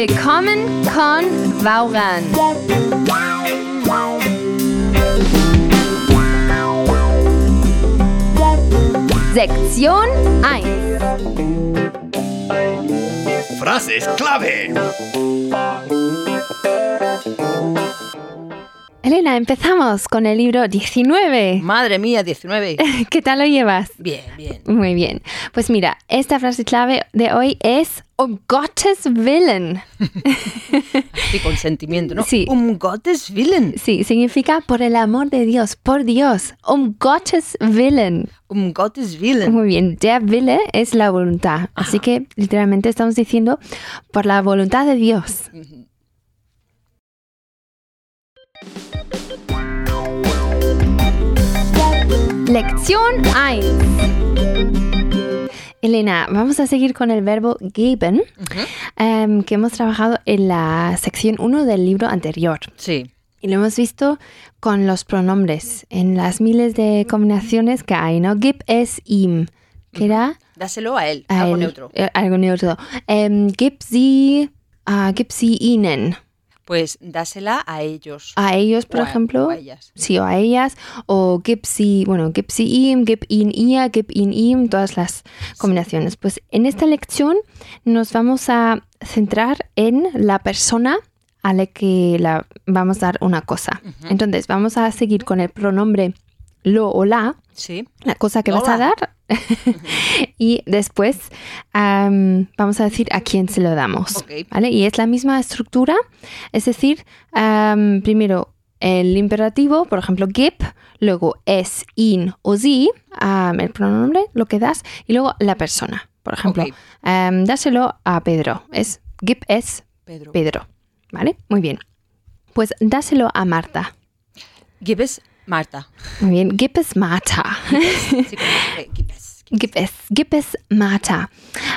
Willkommen con Vauran. Sektion 1. Frases clave. Elena, empezamos con el libro 19. Madre mía, 19. ¿Qué tal lo llevas? Bien, bien. Muy bien. Pues mira, esta frase clave de hoy es um Gottes Willen. Y con sentimiento, ¿no? Sí. Um Gottes Willen. Sí, significa por el amor de Dios, por Dios. Um Gottes Willen. Um Gottes Willen. Muy bien, der Wille es la voluntad. Así que literalmente estamos diciendo por la voluntad de Dios. Lección 1. Elena, vamos a seguir con el verbo geben, em, que hemos trabajado en la sección 1 del libro anterior. Sí. Y lo hemos visto con los pronombres, en las miles de combinaciones que hay, ¿no? Gib es ihm, que era Dáselo a él, a algo él, neutro. eh, algo neutro. Em, gib sie, ah, gib sie ihnen. Pues dásela a ellos. A ellos, por O a- ejemplo. o a ellas. Sí, o a ellas. O gib sie, bueno, gib sie ihm, gib ihn ihr, gib ihn ihm, todas las combinaciones. Pues en esta lección nos vamos a centrar en la persona a la que la vamos a dar una cosa. Entonces, vamos a seguir con el pronombre lo o la, Sí. la cosa que vas a dar. y después am, vamos a decir a quién se lo damos. ¿vale? Y es la misma estructura, es decir, primero el imperativo, por ejemplo, gib, luego es, in o am, el pronombre, lo que das, y luego la persona. Por ejemplo, dáselo a Pedro. Es gib es Pedro. Pedro. ¿Vale? Muy bien. Pues dáselo a Marta. Gib es Marta. Muy bien. Gib es Marta. Sí, como que gib es. Gib es, Marta.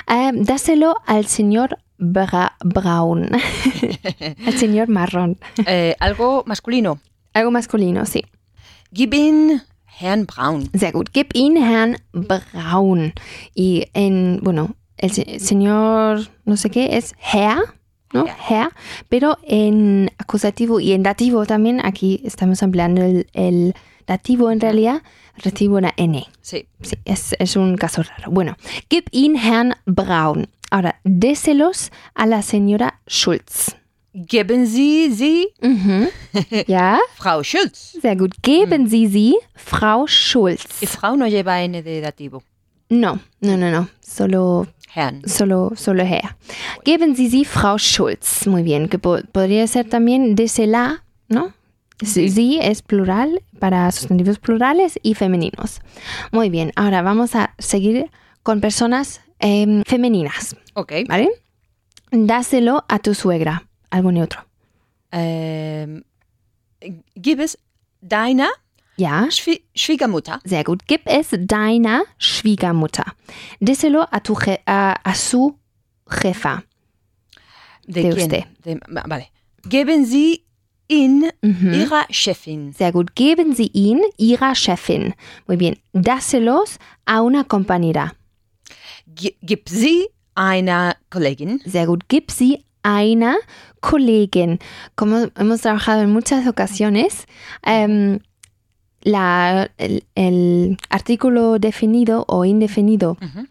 Ähm, dáselo al señor Bra Braun. al señor marrón. Eh, algo masculino. Algo masculino, sí. Gib ihn Herrn Braun. Sehr gut. Gib ihn Herrn Braun. Y en, bueno, el se- señor, no sé qué, es Herr, ¿no? Herr. Herr. Pero en acusativo y en dativo también, aquí estamos empleando el, el dativo en realidad, recibe una N. Sí. Sí, es, es un caso raro. Bueno, gib ihn Herrn Braun. Ahora, déselos a la señora Schulz. Geben Sie sie Mhm. Ja, Frau Schulz. sehr gut. Geben Sie sie Frau Schulz. Y Frau no lleva N de dativo. No, no, no, no. Solo, Herrn. solo, solo Herr. Geben Sie sie Frau Schulz. Muy bien. Que po- podría ser también désela, ¿no? Sí, es plural para sustantivos plurales y femeninos. Muy bien. Ahora vamos a seguir con personas em, femeninas. Ok. ¿Vale? Dáselo a tu suegra, algo neutro. Ähm, gib es deiner Ja, Schwie Schwiegermutter. sehr gut. Gib es deiner Schwiegermutter. Déselo a, tu je- a, a su jefa. ¿De, De quién? usted. De- vale. Geben Sie ihn Mhm. Ihrer Chefin. Sehr gut. Geben Sie ihn ihrer Chefin. Muy bien. Dáselos a una compañera. Gi- Gib sie einer Kollegin. Sehr gut. Gib sie einer Kollegin. Como hemos trabajado en muchas ocasiones, em, la- el, el artículo definido o indefinido Ujú.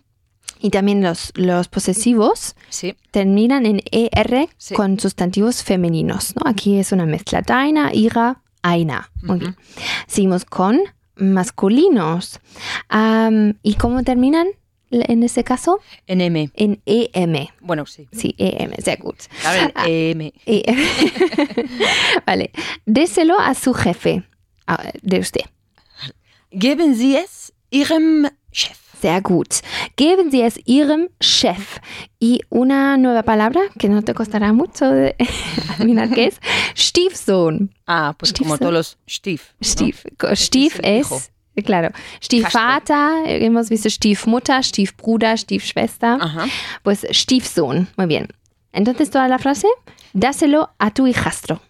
Y también los, los posesivos Sí. terminan en ER Sí. con sustantivos femeninos. ¿no? Aquí es una mezcla. Deiner, ihrer, einer. Muy bien. Seguimos con masculinos. Am, ¿Y cómo terminan en este caso? NM. En EM. Bueno, sí. Sí, EM, sehr gut. Ah. el EM. EM. vale. Déselo a su jefe, de usted. Geben Sie es Ihrem Chef. Sehr gut. Geben Sie es Ihrem Chef. Y una nueva palabra que no te costará mucho de adivinar qué es. Stiefsohn. Ah, pues como Stiefsohn. todos los Stief. ¿no? Stief. Stief el hijo. es, claro, Stiefvater, hemos visto Stiefmutter, Stiefbruder, Stiefschwester. Ajá. Pues Stiefsohn. Muy bien. Entonces, toda la frase, dáselo a tu hijastro.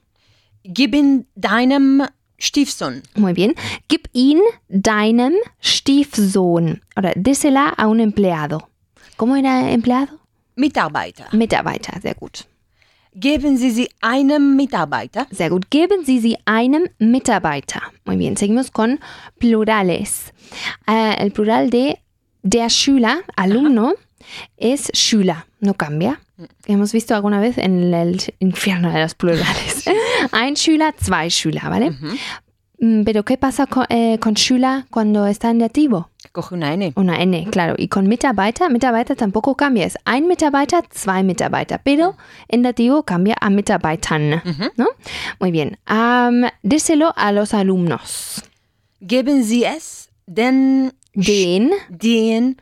Gib ihn deinem Stiefsohn. Muy bien. Gib ihn deinem Stiefsohn. Oder désela a un empleado. ¿Cómo era empleado? Mitarbeiter. Mitarbeiter, sehr gut. Geben Sie sie einem Mitarbeiter. Sehr gut. Geben Sie sie einem Mitarbeiter. Muy bien. Seguimos con plurales. Eh, el plural de der Schüler, alumno, es Schüler. No cambia. Hemos visto alguna vez en el infierno de los plurales. Ein Schüler, zwei Schüler, ¿vale? Mm, Pero ¿qué pasa con, eh, con Schüler cuando está en dativo? Coge una N. Una N, claro. Y con Mitarbeiter, Mitarbeiter tampoco cambia. Es ein Mitarbeiter, zwei Mitarbeiter. Pero en dativo cambia a Mitarbeitern. ¿no? Muy bien. Am, díselo a los alumnos. Geben Sie es den, Den den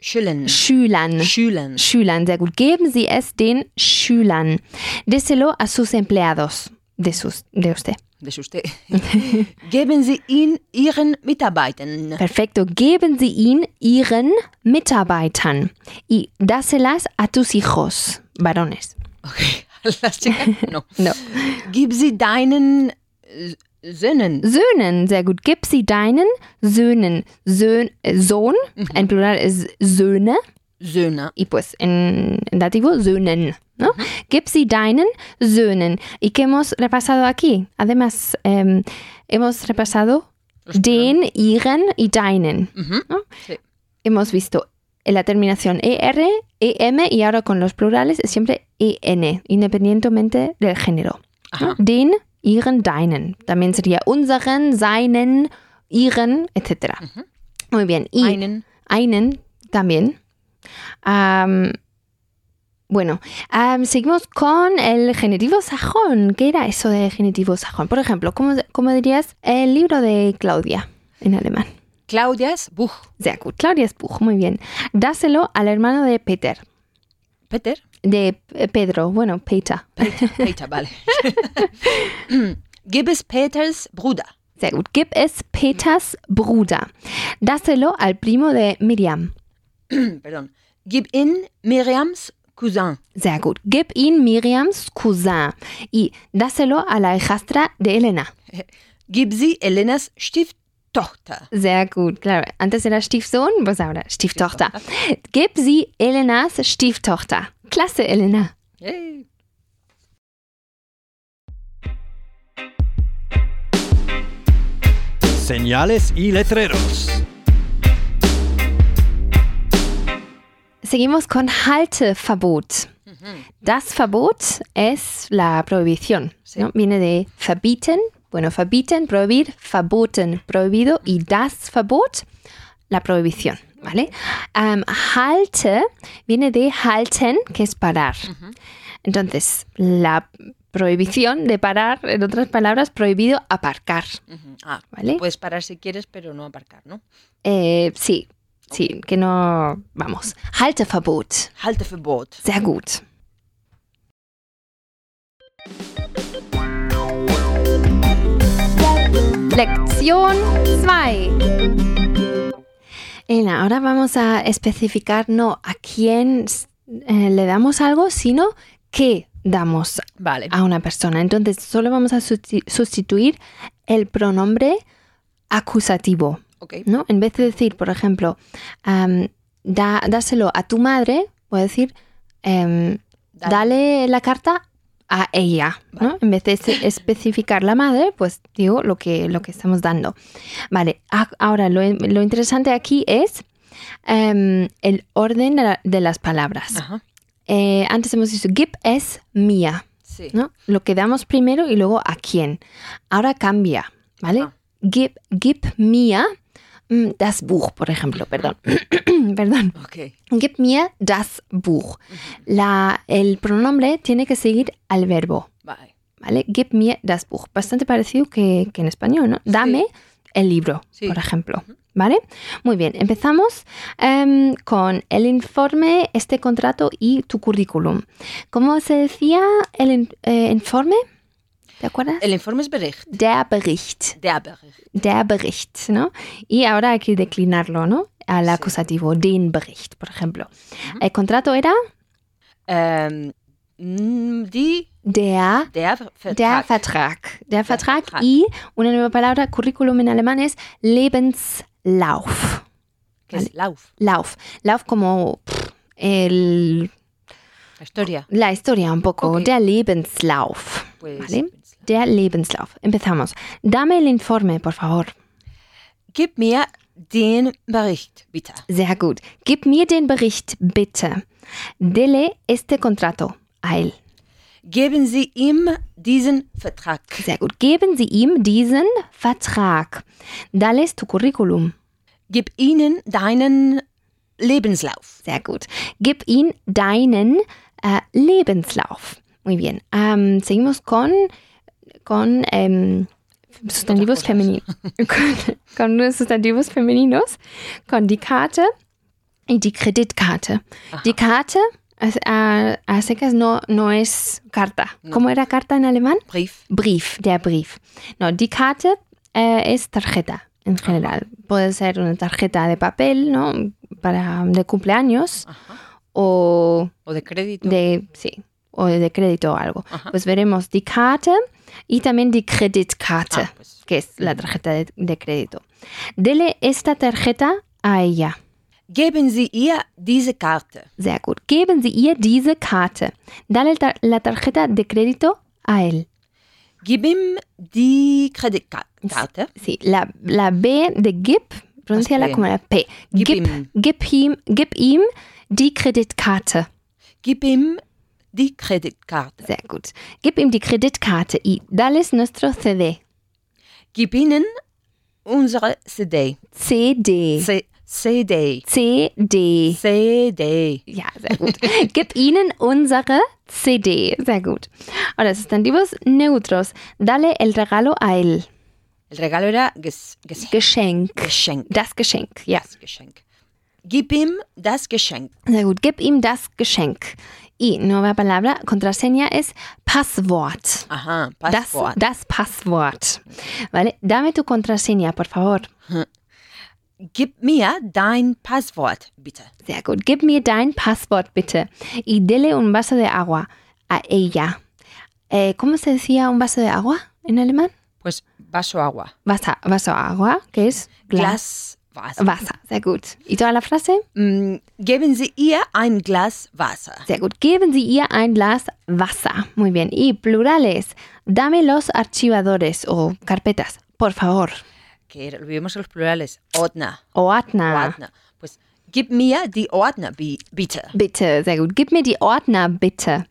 Schülern. Schülern. Schülern. Schülern, sehr gut. Geben Sie es den Schülern. Díselo a sus empleados. De, sus, de usted. Ist usted. Geben Sie ihn Ihren Mitarbeitern. Perfecto. Geben Sie ihn Ihren Mitarbeitern. Y dáselas a tus hijos, varones. Okay. Las chicas, no. No. Gib sie deinen äh, Söhnen. Söhnen, sehr gut. Gib sie deinen Söhnen. Sön, äh, Sohn, en plural es Söhne. Söhne. Y pues en, en dativo, Söhnen. ¿no? Gib sie deinen Söhnen. ¿Y qué hemos repasado aquí? Además, em, hemos repasado den, ihren y deinen. ¿no? Sí. Hemos visto la terminación ER, EM y ahora con los plurales es siempre EN, independientemente del género. ¿no? Den, ihren, deinen. También sería unseren, seinen, ihren, etc. Muy bien. Y Einen. einen también. Am, bueno, am, seguimos con el genitivo sajón. ¿Qué era eso de genitivo sajón? Por ejemplo, ¿cómo, cómo dirías el libro de Claudia en alemán? Claudias Buch. Sehr gut. Claudias Buch, muy bien. Dáselo al hermano de Peter. Peter. De eh, Pedro, bueno, Peter. Peter, vale. Gib es Peters Bruder. Sehr gut. Gib es Peters Bruder. Dáselo al primo de Miriam. Perdón. Gib ihn Miriams Cousin. Sehr gut. Gib ihn Miriams Cousin. Y dáselo a la hijastra de Elena. Gib sie Elenas Stieftochter. Sehr gut, claro. Antes era Stiefsohn, pues ahora Stieftochter. Gib sie Elenas Stieftochter. Klasse, Elena. Yay. Señales y letreros. Seguimos con Halteverbot. Das Verbot es la prohibición. Sí. ¿no? Viene de verbieten, bueno, verbieten, prohibir, verboten, prohibido y das Verbot, la prohibición. ¿Vale? Halte viene de halten, que es parar. Entonces, la prohibición de parar, en otras palabras, prohibido aparcar. Ah, ¿Vale? puedes parar si quieres, pero no aparcar, ¿no? Eh, sí, sí, que no. Vamos. Halteverbot. Halteverbot. Sehr gut. Lección 2. Elena, ahora vamos a especificar no a quién eh, le damos algo, sino qué damos Vale. a una persona. Entonces, solo vamos a susti- sustituir el pronombre acusativo. ¿No? En vez de decir, por ejemplo, da- dáselo a tu madre, voy a decir, em, Dale. dale la carta a ella, ¿no? En vez de especificar la madre, pues digo lo que, lo que estamos dando. Vale, ahora lo, lo interesante aquí es em, el orden de, la- de las palabras. Ajá. Eh, antes hemos dicho, gib es mía, Sí. ¿no? Lo que damos primero y luego a quién. Ahora cambia, ¿vale? Ah. Gib mir mm, das Buch, por ejemplo, perdón. perdón. Ok. Gib mir das Buch. La, el pronombre tiene que seguir al verbo, Vale. ¿vale? Gib mir das Buch. Bastante parecido que, que en español, ¿no? Dame el libro, Sí. por ejemplo. ¿Vale? Muy bien, empezamos em, con el informe, este contrato y tu currículum. ¿Cómo se decía el eh, informe? ¿Te acuerdas? El informe es Bericht. Der Bericht. Der Bericht. Der Bericht, ¿no? Y ahora hay que declinarlo, ¿no? Al acusativo, den Bericht, por ejemplo. El contrato era Ähm, mm, die, der, der Vertrag. der Vertrag. Der Vertrag Vertrag. y una nueva palabra, currículum en alemán es Lebenslauf. que es Lauf. Lauf. Lauf como pff, el La historia. la historia un poco, Ok. der Lebenslauf. Pues, ¿vale? Der Lebenslauf. Empezamos. Dame el informe, por favor. Gib mir den Bericht, bitte. Sehr gut. Gib mir den Bericht, bitte. Dele este contrato a él. Geben Sie ihm diesen Vertrag. Sehr gut. Geben Sie ihm diesen Vertrag. Dales tu Curriculum. Gib ihnen deinen Lebenslauf. Sehr gut. Gib ihm deinen äh, Lebenslauf. Muy bien. Am, seguimos con, con em, sustantivos femeninos. con, con sustantivos femeninos. Con die Karte y die Kreditkarte. Die Karte, a, a secas no, no es carta. ¿Cómo era carta en alemán? Brief. Brief, der Brief. No, die Karte eh, es tarjeta en general. Puede ser una tarjeta de papel, ¿no? Para de cumpleaños o O de crédito. de sí, o de crédito o algo. Pues veremos die Karte y también die Kreditkarte, Ah, pues. que es la tarjeta de, de crédito. Dele esta tarjeta a ella. Geben Sie ihr diese Karte. Sehr gut. Geben Sie ihr diese Karte. Dale tar- la tarjeta de crédito a él. Gib ihm die Kreditkarte. Sí, la, la B de gib, pronunciala como la P. Gib Gib, ihm. gib ihm, gib ihm die Kreditkarte. Gib ihm die Kreditkarte. Sehr gut. Gib ihm die Kreditkarte y dales nuestro CD. Gib ihnen unsere CD. CD. C CD. CD. CD. Ja, sehr gut. Gib ihnen unsere CD. Sehr gut. Ahora, sustantivos neutros. Dale el regalo a él. El regalo era ges ges Geschenk. Geschenk. Das Geschenk. Ja, Das Geschenk. Gib ihm das Geschenk. sehr gut. Gib ihm das Geschenk. Y nueva palabra, contraseña es Passwort. Aha, Das, Passwort. das Passwort. ¿Vale? Dame tu contraseña, por favor. Gib mir dein Passwort, bitte. Sehr gut. Gib mir dein Passwort, bitte. Y dele un vaso de agua a ella. Eh, ¿Cómo se decía un vaso de agua en alemán? Pues vaso agua. Vaso, vaso agua, que es Glas Wasser. Wasser. Sehr gut. ¿Y toda la frase? Mm, geben Sie ihr ein Glas Wasser. Sehr gut. Geben Sie ihr ein Glas Wasser. Muy bien. Y plurales. Dame los archivadores o carpetas, por favor. Que era- olvidemos los plurales. Ordner. Ordner. Ordner. Pues gib mir die Ordner, bi- bitte. Bitte, sehr gut. Gib mir die Ordner, bitte.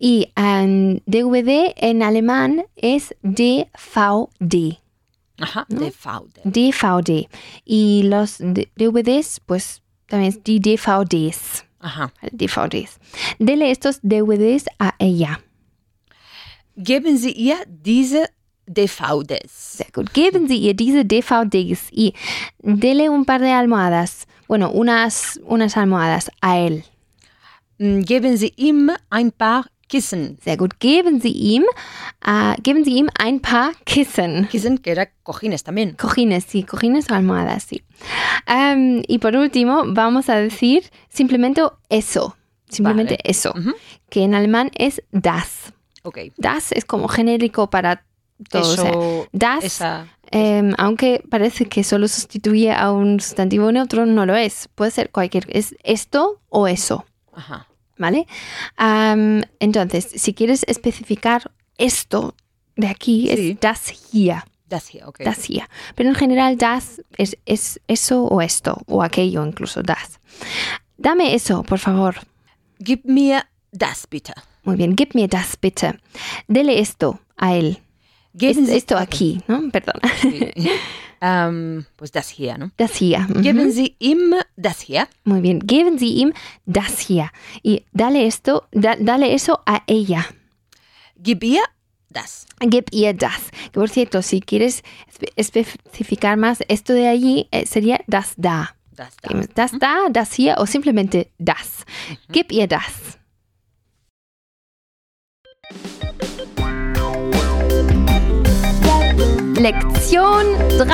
Y ähm, DVD en alemán es DVD. Ajá, DVD. DVD. Y los DVDs, pues también es DVDs. Ajá. DVDs. Dele estos DVDs a ella. Geben Sie ihr diese DVDs. Sehr gut. Geben Sie ihr diese DVDs y dele un par de almohadas. Bueno, unas, unas almohadas a él. Mm, Geben Sie ihm ein paar Kissen. Sehr gut. Geben Sie ihm, äh, geben Sie ihm ein paar Kissen. Kissen, que era cojines también. Cojines, sí, cojines o almohadas, sí. Am, y por último, vamos a decir simplemente eso. Simplemente Vale. eso. Ujú. Que en alemán es das. Ok. Das es como genérico para todo. o sea, Eso, das, esa, em, aunque parece que solo sustituye a un sustantivo neutro, no lo es. Puede ser cualquier. Es esto o eso. ajá. ¿Vale? Am, entonces, si quieres especificar esto de aquí, Sí. es das hier. Das hier, ok. Das hier. Pero en general, das es, es eso o esto, o aquello incluso, das. Dame eso, por favor. Gib mir das bitte. Muy bien, gib mir das bitte. Dele esto a él. Es- esto aquí, ¿no? Perdón. Sí. Ähm, pues das hier, ¿no? Das hier. mhm. Geben Sie ihm das hier. Muy bien, geben Sie ihm das hier. Y dale esto, da- dale eso a ella. Gib ihr das. Gib ihr das. Que por cierto, si quieres espe- especificar más, esto de allí eh, sería das da. Das da. Das da, das hier o simplemente das. Gib ihr das. Lección 3.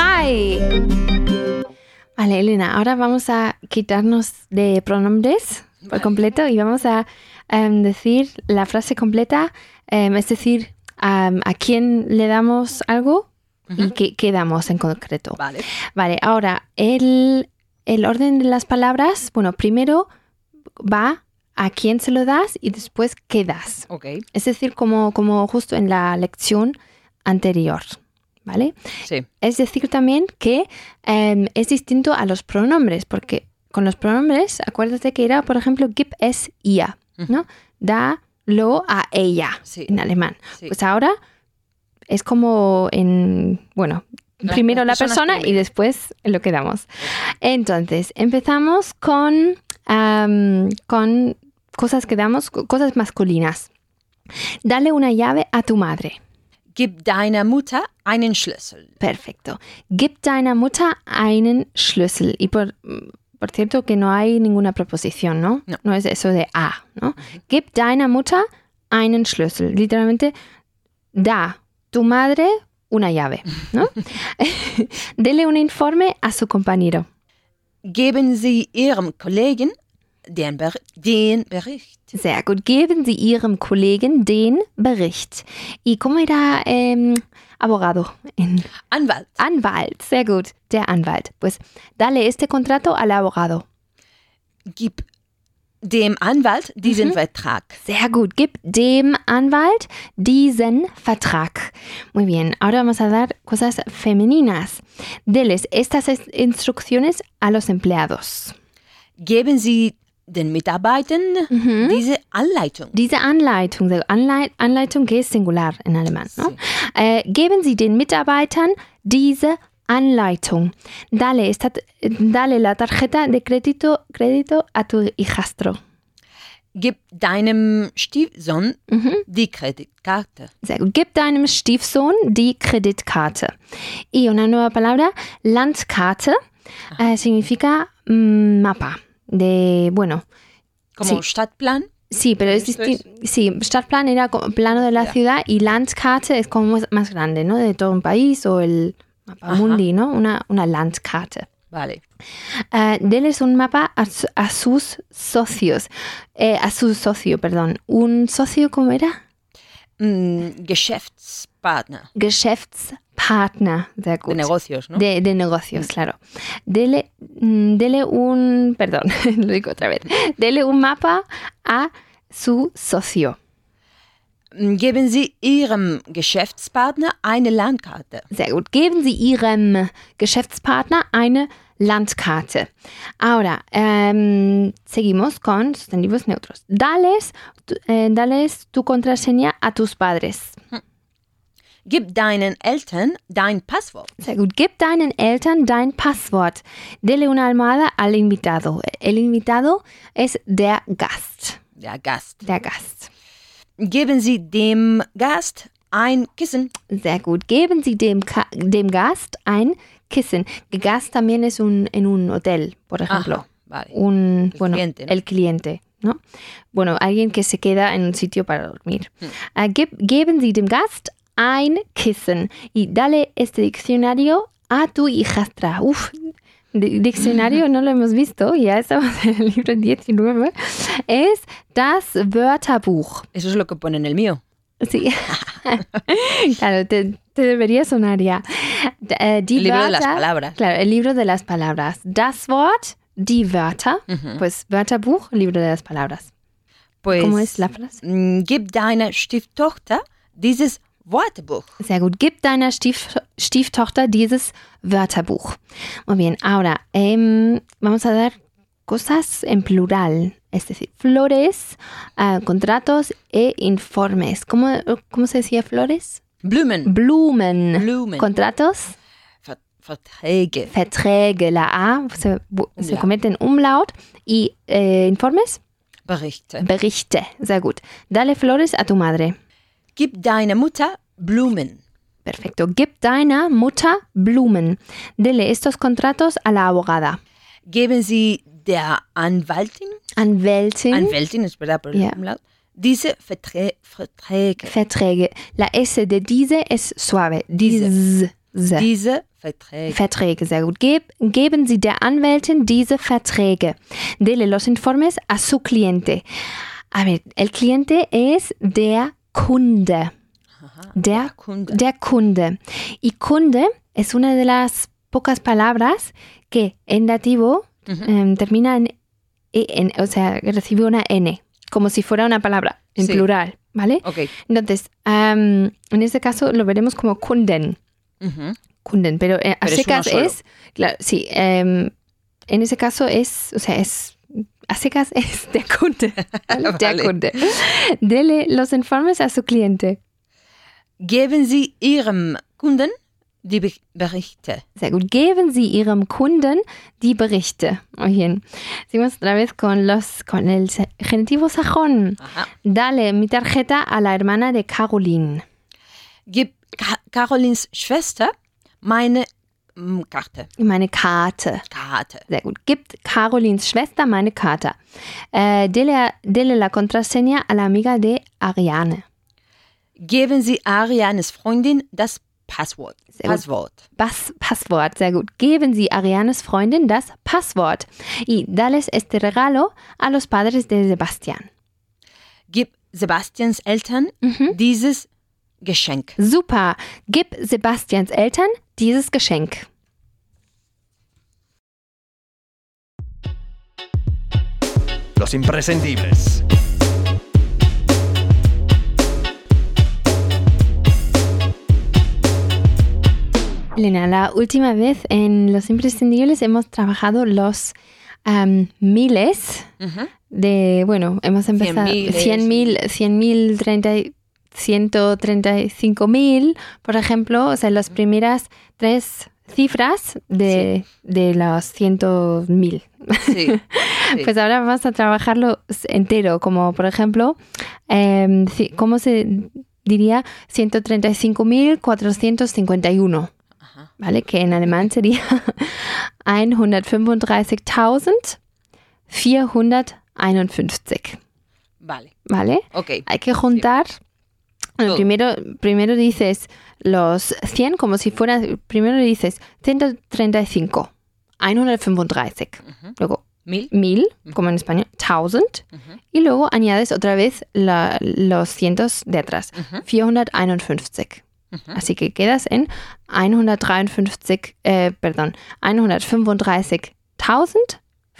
Vale, Elena, ahora vamos a quitarnos de pronombres por Vale. completo y vamos a em, decir la frase completa, em, es decir, a quién le damos algo y qué, qué damos en concreto. Vale. Vale, ahora el, el orden de las palabras, bueno, primero va a quién se lo das y después qué das. Ok. Es decir, como, como justo en la lección anterior. ¿Vale? Sí. Es decir también que em, es distinto a los pronombres, porque con los pronombres, acuérdate que era, por ejemplo, gib es ihr, ¿no? Dalo a ella Sí. en alemán. Sí. Pues ahora es como en, bueno, primero la persona y después lo que damos. Entonces, empezamos con, am, con cosas que damos, co- cosas masculinas. Dale una llave a tu madre. Gib deiner Mutter einen Schlüssel. Perfecto. Gib deiner Mutter einen Schlüssel. Y por, por cierto que no hay ninguna preposición, ¿no? No. es eso de a, ¿no? Gib deiner Mutter einen Schlüssel. Literalmente, da tu madre una llave, ¿no? Dele un informe a su compañero. Geben Sie Ihrem Kollegen den, Ber den Bericht. Sehr gut. Geben Sie Ihrem Kollegen den Bericht. ¿Y cómo era em, abogado? En Anwalt. Anwalt. Sehr gut. Der Anwalt. Pues dale este contrato al abogado. Gib dem Anwalt diesen Vertrag. Sehr gut. Gib dem Anwalt diesen Vertrag. Muy bien. Ahora vamos a dar cosas femeninas. Deles estas es- instrucciones a los empleados. Geben Sie den Mitarbeitern diese Anleitung. Diese Anleitung. Anleit Anleitung es singular en alemán, ¿no? Eh, geben Sie den Mitarbeitern diese Anleitung. Dale, esta, dale la tarjeta de crédito, crédito a tu hijastro. Gib deinem Stiefsohn die Kreditkarte. Sehr gut. Gib deinem Stiefsohn die Kreditkarte. Y una nueva palabra, Landkarte, eh, significa mm, mapa. De, bueno, Como Sí. Stadtplan. sí, pero es ¿Esto distinto. Sí, Stadtplan era como plano de la ciudad y Landkarte es como más, grande, ¿no? De todo un país o el mapa Ajá. mundi, ¿no? Una, una Landkarte. Vale. Eh, denles un mapa a sus socios. Eh, a su socio, perdón. ¿Un socio cómo era? Mm, Geschäftspartner. Geschäftspartner. Sehr gut. De negocios, ¿no? De, de negocios, claro. Dele, mm, dele un, perdón, lo digo otra vez. Dele un mapa a su socio. Mm, Geben Sie Ihrem Geschäftspartner eine Landkarte. Sehr gut. Geben Sie Ihrem Geschäftspartner eine Landkarte. Ahora, em, seguimos con sustantivos neutros. Dales, eh, dales tu contraseña a tus padres. Gib deinen Eltern dein Passwort. Sehr gut. Gib deinen Eltern dein Passwort. Dele una almohada al invitado. El invitado es der Gast. Der Gast. Der Gast. Geben Sie dem Gast ein Kissen. Sehr gut. Geben Sie dem, Ka dem Gast ein Kissen. Gast también es un, en un hotel, por ejemplo. Ajá, vale. Un, El bueno, cliente, ¿no? el cliente, ¿no? Bueno, alguien que se queda en un sitio para dormir. Hmm. Ah, geb- geben Sie dem Gast ein Kissen. Y dale este diccionario a tu hijastra. Uf, di- diccionario no lo hemos visto, ya estamos en el libro 19. Es das Wörterbuch. Eso es lo que pone en el mío. Sí. claro, te, te debería sonar ya. Eh, El libro de las Wörter- palabras. Claro, el libro de las palabras. Das Wort, die Wörter. Ujú. Pues Wörterbuch, libro de las palabras. Pues, ¿Cómo es la frase? mm, Gib deiner Stieftochter dieses Wörterbuch. Sehr gut. Gib deiner Stief, Stieftochter dieses Wörterbuch. Muy bien, ahora em, vamos a dar cosas en plural, es decir, flores, ah, contratos e informes. ¿Cómo, ¿Cómo se decía flores? Blumen. Blumen. Blumen. Contratos, Ver Verträge. Verträge, la A se, se Umlaut. convierte en umlaut y eh, informes, Berichte. Berichte. Sehr gut. Dale flores a tu madre. Gib deiner Mutter Blumen. Perfecto. Gib deiner Mutter Blumen. Dele estos contratos a la abogada. Geben Sie der Anwaltin, Anwältin. Anwältin ist verdad por Ja. umlaut, diese Verträ Verträge. Verträge. La S de diese es suave. Diese. Diese. Diese Verträge. Verträge, sehr gut. Geb, geben Sie der Anwältin diese Verträge. Dele los informes a su cliente. A ver, el cliente es der Kunde. Der, Kunde. der Kunde. Y Kunde es una de las pocas palabras que en dativo em, termina en EN, o sea, recibe una N, como si fuera una palabra en Sí. plural, ¿vale? Ok. Entonces, en este caso lo veremos como Kunden. Kunden, pero eh, a Pero secas es, claro, sí, em, en ese caso es, o sea, es, a secas es der Kunde, ¿vale? der. Kunde. Dele los informes a su cliente. Geben Sie Ihrem Kunden die Be Berichte. Sehr gut. Geben Sie Ihrem Kunden die Berichte. Muy bien. Seguimos otra vez con, los, con el genitivo sajón. Aha. Dale mi tarjeta a la hermana de Caroline. Gib Carolins Schwester meine Karte. Meine Karte. Karte. Sehr gut. Gibt Carolins Schwester meine Karte. Äh, dele, dele la contraseña a la amiga de Ariane. Geben Sie Arianes Freundin das Passwort. Sehr. Passwort. Pas Passwort. Sehr gut. Geben Sie Arianes Freundin das Passwort. Y dales este regalo a los padres de Sebastian. Gib Sebastians Eltern Mhm. dieses Geschenk. Super. Gib Sebastians Eltern dieses Geschenk. Los imprescindibles. Lena, la última vez en Los Imprescindibles hemos trabajado los um, miles uh -huh. de, bueno, hemos empezado 100.000, 100.000, 100.000, 135 mil, por ejemplo, o sea, las primeras tres cifras de, de los 100 mil. Sí. Sí. Pues ahora vamos a trabajarlo entero, como por ejemplo, em, ¿cómo se diría? 135.451, Ajá. ¿vale? Que en alemán sería 135.451, Vale. ¿vale? Ok. Hay que juntar. Bueno, primero, primero dices los 100 como si fuera, primero dices 135, 135, Ujú. luego Mil. 1000, como en español, 1000, Ujú. y luego añades otra vez la- los cientos de atrás, Ujú. 451. Ujú. Así que quedas en 153, eh, perdón,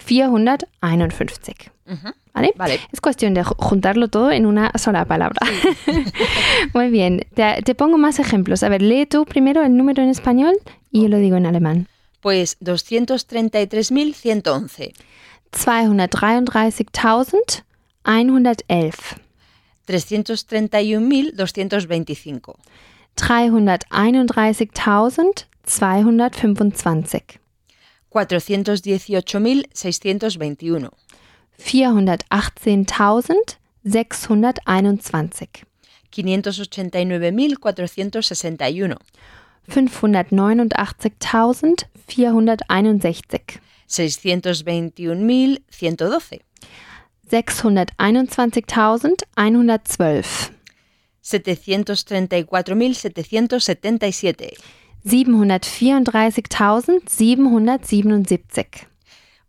135.451. Ujú. ¿Vale? Vale. Es cuestión de ju- juntarlo todo en una sola palabra. Muy bien, te, te pongo más ejemplos. A ver, lee tú primero el número en español y yo lo digo en alemán. Pues 233.111. 233.111. 331.225. 331.225. 418.621. 418.621. 589.461. 589.461. 621.112. 621.112. 734.777. 734.777.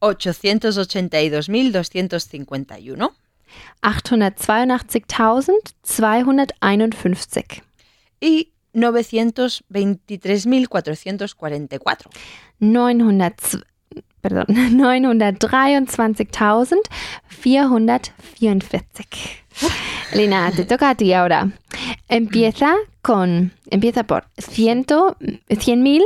882.251. 882.251. Y 923.444. 900, perdón, 923.444. Elena, te toca a ti ahora. Empieza con, empieza por 100, 100.000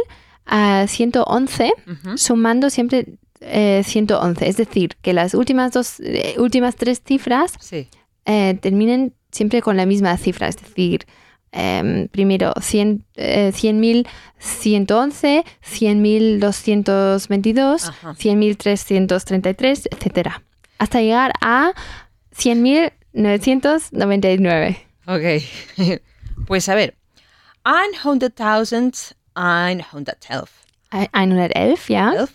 a 111, Ujú. sumando siempre eh, 111. Es decir, que las últimas dos, eh, últimas tres cifras Sí. eh, terminen siempre con la misma cifra, es decir, em, primero 100, eh, 100.111, 100.222, Ajá. 100.333, etc. Hasta llegar a 100.999. Ok. pues a ver. 100.111. 111, ja?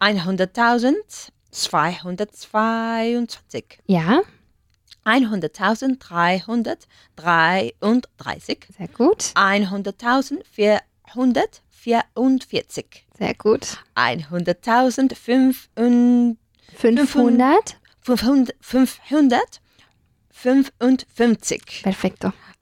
100.222. Ja, 100.333. sehr gut, 100.444. sehr gut. 100.555. 500, 555. perfekto.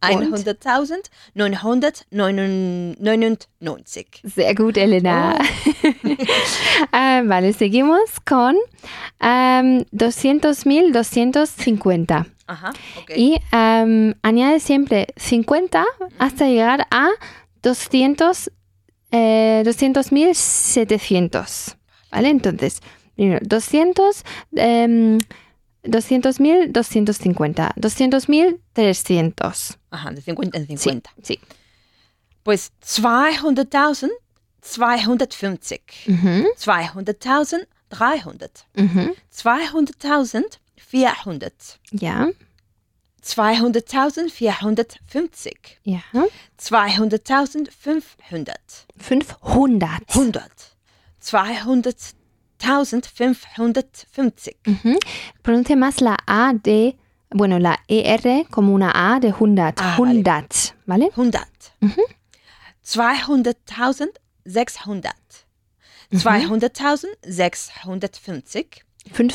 100.999. sehr gut, Elena. Ah, vale, seguimos con um, 200.000, 250. Ajá, ok. Y um, añade siempre 50 hasta llegar a 200, eh, 200.700. ¿Vale? Entonces, primero 200, em, 200.000, 250. 200.000, 300. Ajá, de 50 en Sí, 50. sí. Pues 200.000, 250. Mhm, 200.000, 300. mhm. 200.000, 400. Ja, 200.000, 450. ja. 200.000, 500. 500. 100. 200.000, 1550. Mhm. -huh. Pronuncie más la A de, bueno, la ER como una A de 100. Ah, 100, vale. ¿vale? 100. Uh -huh. 200.600. 600. Uh -huh. 200.650. 50.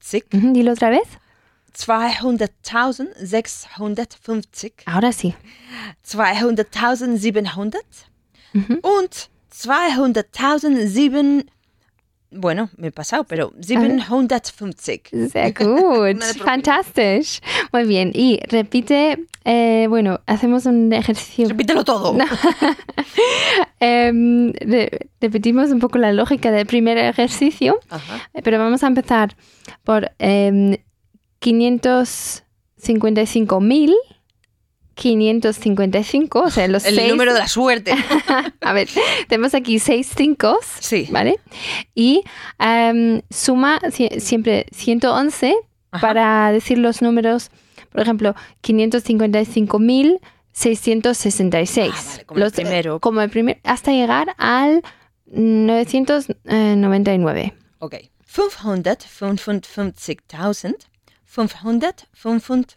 50. Dilo otra vez. 200.650. Ahora sí. 200.700. Mhm. Und 200.700. Bueno, me he pasado, pero 750. Sehr gut, fantastisch. Muy bien. Y repite, eh, bueno, hacemos un ejercicio. Repítelo todo. Em, re- repetimos un poco la lógica del primer ejercicio, Ajá. eh, pero vamos a empezar por em, 555.000. 555, o sea, los El seis. número de la suerte. A ver, tenemos aquí seis cinco, Sí. ¿vale? Y em, suma sie- siempre 111 Ajá. para decir los números, por ejemplo, 555.666. Ah, vale, como el primero. Como el primer, hasta llegar al 999. Ok. 555.000. 555.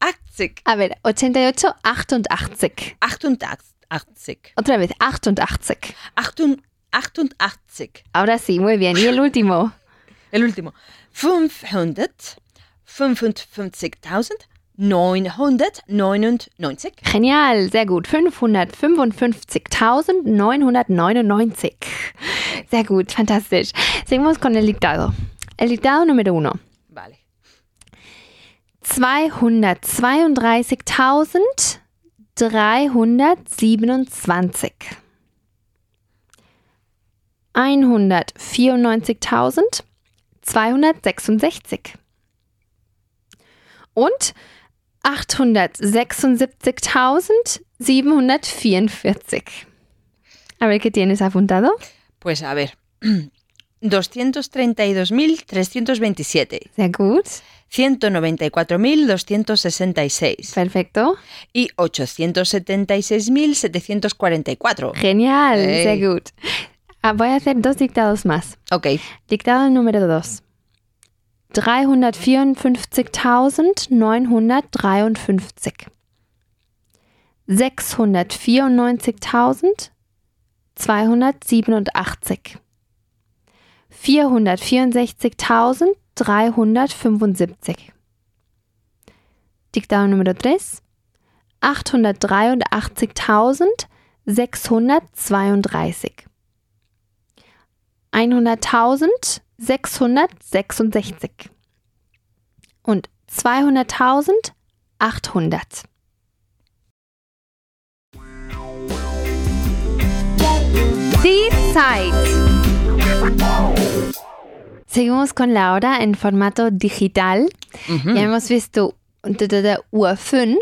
80. A ver, 88, 88. 88. Otra vez, 88. 88. Ahora sí, muy bien. ¿Y el último? el último. 555.999. Genial, sehr gut. 555.999. Sehr gut, fantastisch. Seguimos con el dictado. El dictado número uno. Vale. 232.327. 194.266. Und 876.744. A ver, ¿qué tienes apuntado? Pues a ver. 232.327. Sehr gut. 194.266 Perfecto. y 876.744. Genial. Ey. Sehr gut. Ah, voy a hacer dos dictados más. Ok. Dictado número 2. 354.953. 694.287. 464.375. Dictado número 3. 883.632. 100.666 und 200.800. Die Zeit. Seguimos con la hora en formato digital. Ya hemos visto d- d- d- Uhr 5,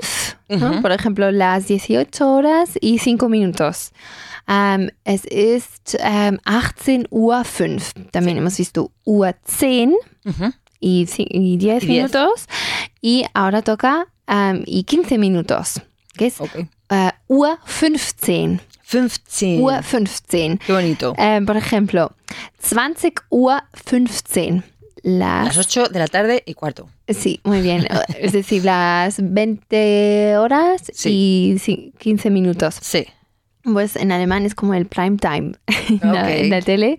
¿no? por ejemplo, las 18 horas y 5 minutos. Ähm, es ist ähm, 18 Uhr 5. También hemos visto Uhr 10 y, ci- y 10 Y 10. minutos. Y ahora toca ähm, y 15 minutos, que es Ok. äh, Uhr 15. 15. Uhr 15. Qué bonito. Ähm, por ejemplo, 20 Uhr 15. Las Las, 8 de la tarde y cuarto. sí, muy bien. es decir, las 20 horas y ci- 15 minutos. Sí. Pues en alemán es como el prime time en, la, Ok. en la tele.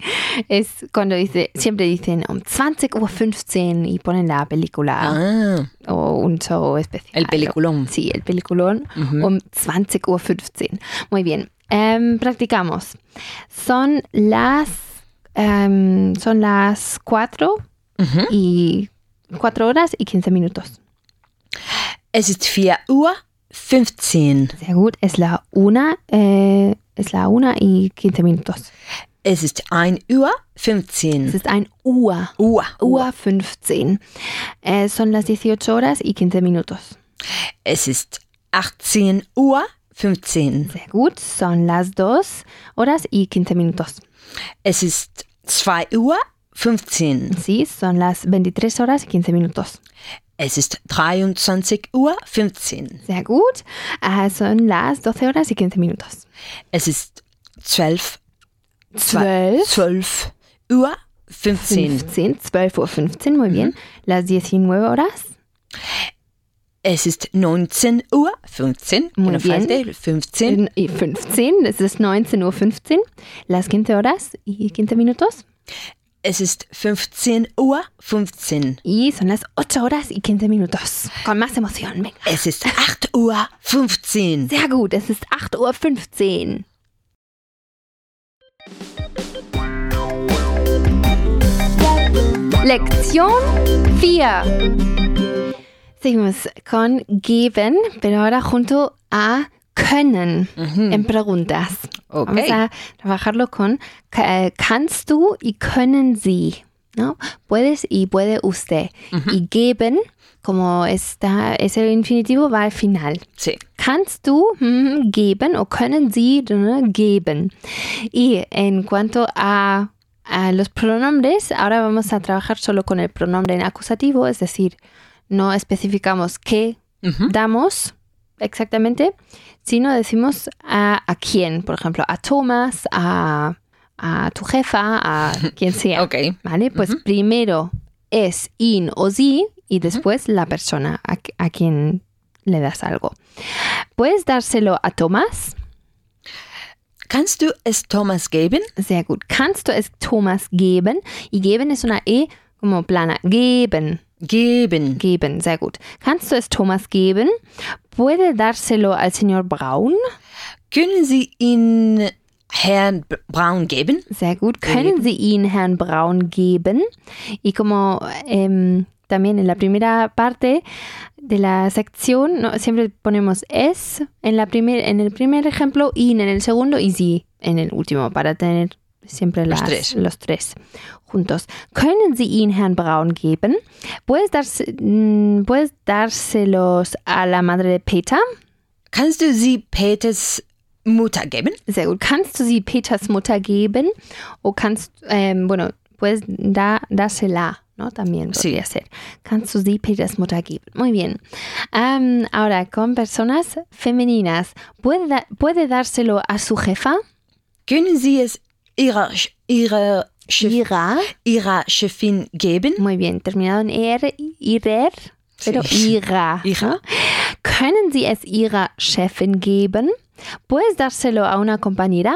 Es cuando dice, siempre dicen um 20 Uhr 15 y ponen la película Ah, o un show especial. el peliculón. Sí, el peliculón Ujú. um 20 Uhr 15. Muy bien. Em, practicamos. Son las em, son las 4 Ujú. y 4 horas y 15 minutos. Es ist 4 Uhr 15. Sehr gut. Es la una, eh, es la una y 15 minutos. Es ist 1 Uhr 15. Es ist ein Uhr. Uhr. Uhr 15. Eh, son las 18 horas y 15 minutos. Es ist 18 Uhr 15. Sehr gut. Son las 2 horas y 15 minutos. Es ist 2 Uhr 15. Sí, son las 23 horas y 15 minutos. Es ist 23 Uhr 15. Sehr gut. Ah, son las 12 horas y 15 minutos. Es ist 12, 12, 12 Uhr 15. 15, 12 Uhr 15, muy bien. Las 19 horas. Es ist 19 Uhr 15. Muy bien. falte, 15. Y 15, es ist 19 Uhr 15. Las 15 horas y 15 minutos. Es ist 15 Uhr 15. Y son las 8 horas y 15 minutos. Con más emoción, venga. Es ist 8 Uhr 15. Sehr gut, es ist 8 Uhr 15. Lección 4. Seguimos con geben, pero ahora junto a können en preguntas. Ok. Vamos a trabajarlo con eh, kannst du y können sie. ¿no? Puedes y puede usted. Y geben, como está ese infinitivo, va al final. Sí. Kannst du mm, geben o können sie. Y en cuanto a, a los pronombres, ahora vamos a trabajar solo con el pronombre en acusativo, es decir, no especificamos qué damos exactamente, sino decimos a, a quién, por ejemplo, a Thomas, a, a tu jefa, a quien sea. Ok. ¿Vale? Pues primero es in o sie y después la persona a, a quien le das algo. ¿Puedes dárselo a Thomas? Kannst du es Thomas geben? Sehr gut. Kannst du es Thomas geben? Y geben es una E como plana. Geben. Geben. Geben. Sehr gut. Kannst du es Thomas geben? ¿Puede dárselo al señor Braun? Können Sie ihn Herrn Braun geben? Sehr gut. Können Sie ihn Herrn Braun geben? Y como em, también en la primera parte de la sección, ¿no? siempre ponemos es en, la primer, en el primer ejemplo, in en el segundo y sie en el último para tener siempre Los las- tres. los tres juntos. ¿Können Sie ihn Herrn Braun geben? ¿Puedes, darse, mm, ¿Puedes dárselos a la madre de Peter? Kannst du sie Peters Mutter geben? Sehr gut. Kannst du sie Peters Mutter geben? O kannst, ähm, bueno, puedes da, dársela, ¿no? También Sí. podría ser. Kannst du sie Peters Mutter geben? Muy bien. Ahora, con personas femeninas, ¿puede, da- ¿puede dárselo a su jefa? Können Sie es Ihrer, ihrer, Chef, Ira. ihrer Chefin geben? Muy bien. Terminado en er, irer, pero. Ira. ¿no? ¿Können Sie es Ihrer Chefin geben? ¿Puedes dárselo a una compañera?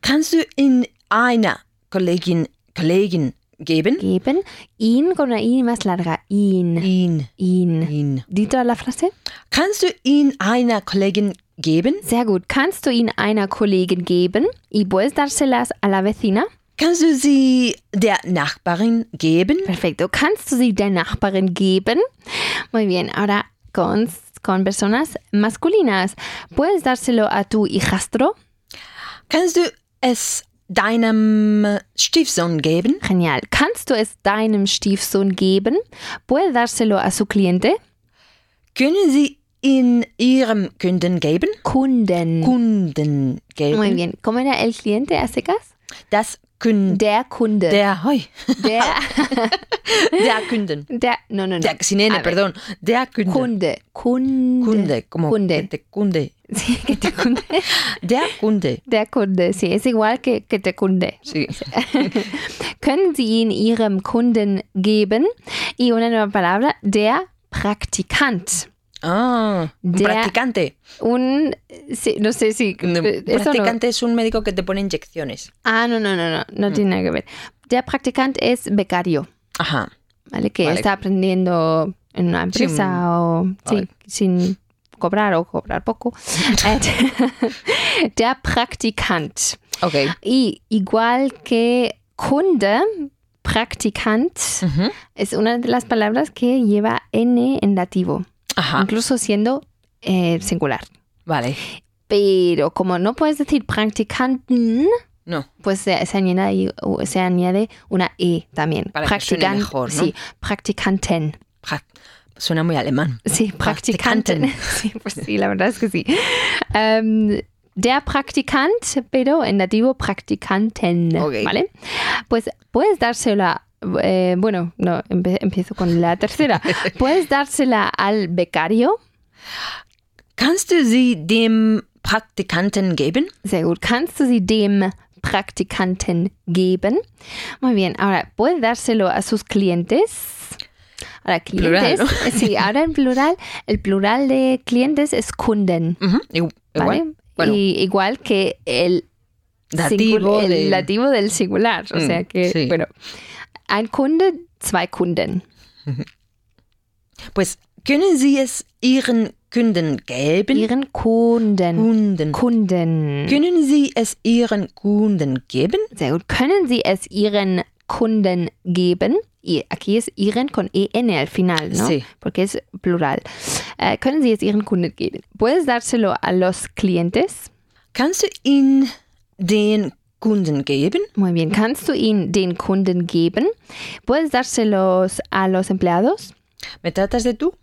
Kannst du ihn einer Kollegin, Kollegin geben? Geben. In con una I más larga. In. In. Ihn. Di toda la frase. Kannst du ihn einer Kollegin geben? Sehr gut. Kannst du ihn einer Kollegin geben? ¿Y puedes dárselas a la vecina? Kannst du sie der Nachbarin geben? Perfecto. ¿Kannst du sie der Nachbarin geben? Muy bien. Ahora con, con personas masculinas. ¿Puedes dárselo a tu hijastro? Kannst du es deinem Stiefsohn geben? Genial. ¿Kannst du es deinem Stiefsohn geben? ¿Puede dárselo a su cliente? Können Sie ihn Ihrem Kunden geben? Kunden. Kunden geben. Muy bien. ¿Cómo era el cliente a secas? Das Kunden. Der Kunde. Der, hoi, Der, der Kunden. der, no, no, no. Der, sin N, perdón. Der Kunden. Kunde. Kunde. Kunde, como Kunde. que te kunde. Sí, que te kunde. Der Kunde. Der Kunde, sí, es igual que que te kunde. Sí. Können Sie ihn Ihrem Kunden geben? Y una nueva palabra, der Praktikant. Ah, un practicante. Un, sí, no sé si... Un eh, no- practicante es un médico que te pone inyecciones. Ah, no, no, no, no, no tiene nada que ver. Der Praktikant es becario, Ajá. ¿vale? Que Vale. está aprendiendo en una empresa o sí, Vale. sin cobrar o cobrar poco. Eh, der Praktikant. Ok. Y igual que Kunde, Praktikant, Ujú. es una de las palabras que lleva N en dativo, Ajá. incluso siendo eh, singular. Vale. Pero como no puedes decir Praktikanten, No. pues se, se añade, se añade una E también. Para que Praktikan- mejor, ¿no? Sí, Praktikanten. Pra- Suena muy alemán. Sí. Praktikanten. Sí, pues sí, la verdad es que sí. Ähm, der Praktikant, pero en nativo Praktikanten, Ok. ¿vale? Pues puedes dársela, eh, bueno, no, empiezo con la tercera. puedes dársela al becario. Kannst du sie dem Praktikanten geben? Sehr gut. Kannst du sie dem Praktikanten geben? Muy bien. Ahora, ¿puedes dárselo a sus clientes? Ahora, Plural, clientes. Sí, ahora en plural. El plural de clientes es Kunden. Ujú, igu- ¿Vale? Igual. Bueno, Y igual que el dativo singul- el de- dativo del singular. O Mm, sea que, sí. bueno, ein Kunde, zwei Kunden. Pues, können Sie es Ihren Kunden geben? Ihren Kunden. Kunden. Kunden. Können Sie es Ihren Kunden geben? Sehr gut. Können Sie es Ihren Kunden geben? Aquí es Ihren con EN al final, ¿no? Sí. Porque es plural. Eh, können Sie es Ihren Kunden geben? ¿Puedes dárselo a los clientes? Kannst du ihn den Kunden geben? Muy bien. ¿Kannst du ihn den Kunden geben? ¿Puedes dárselos a los empleados? ¿Me tratas de tú?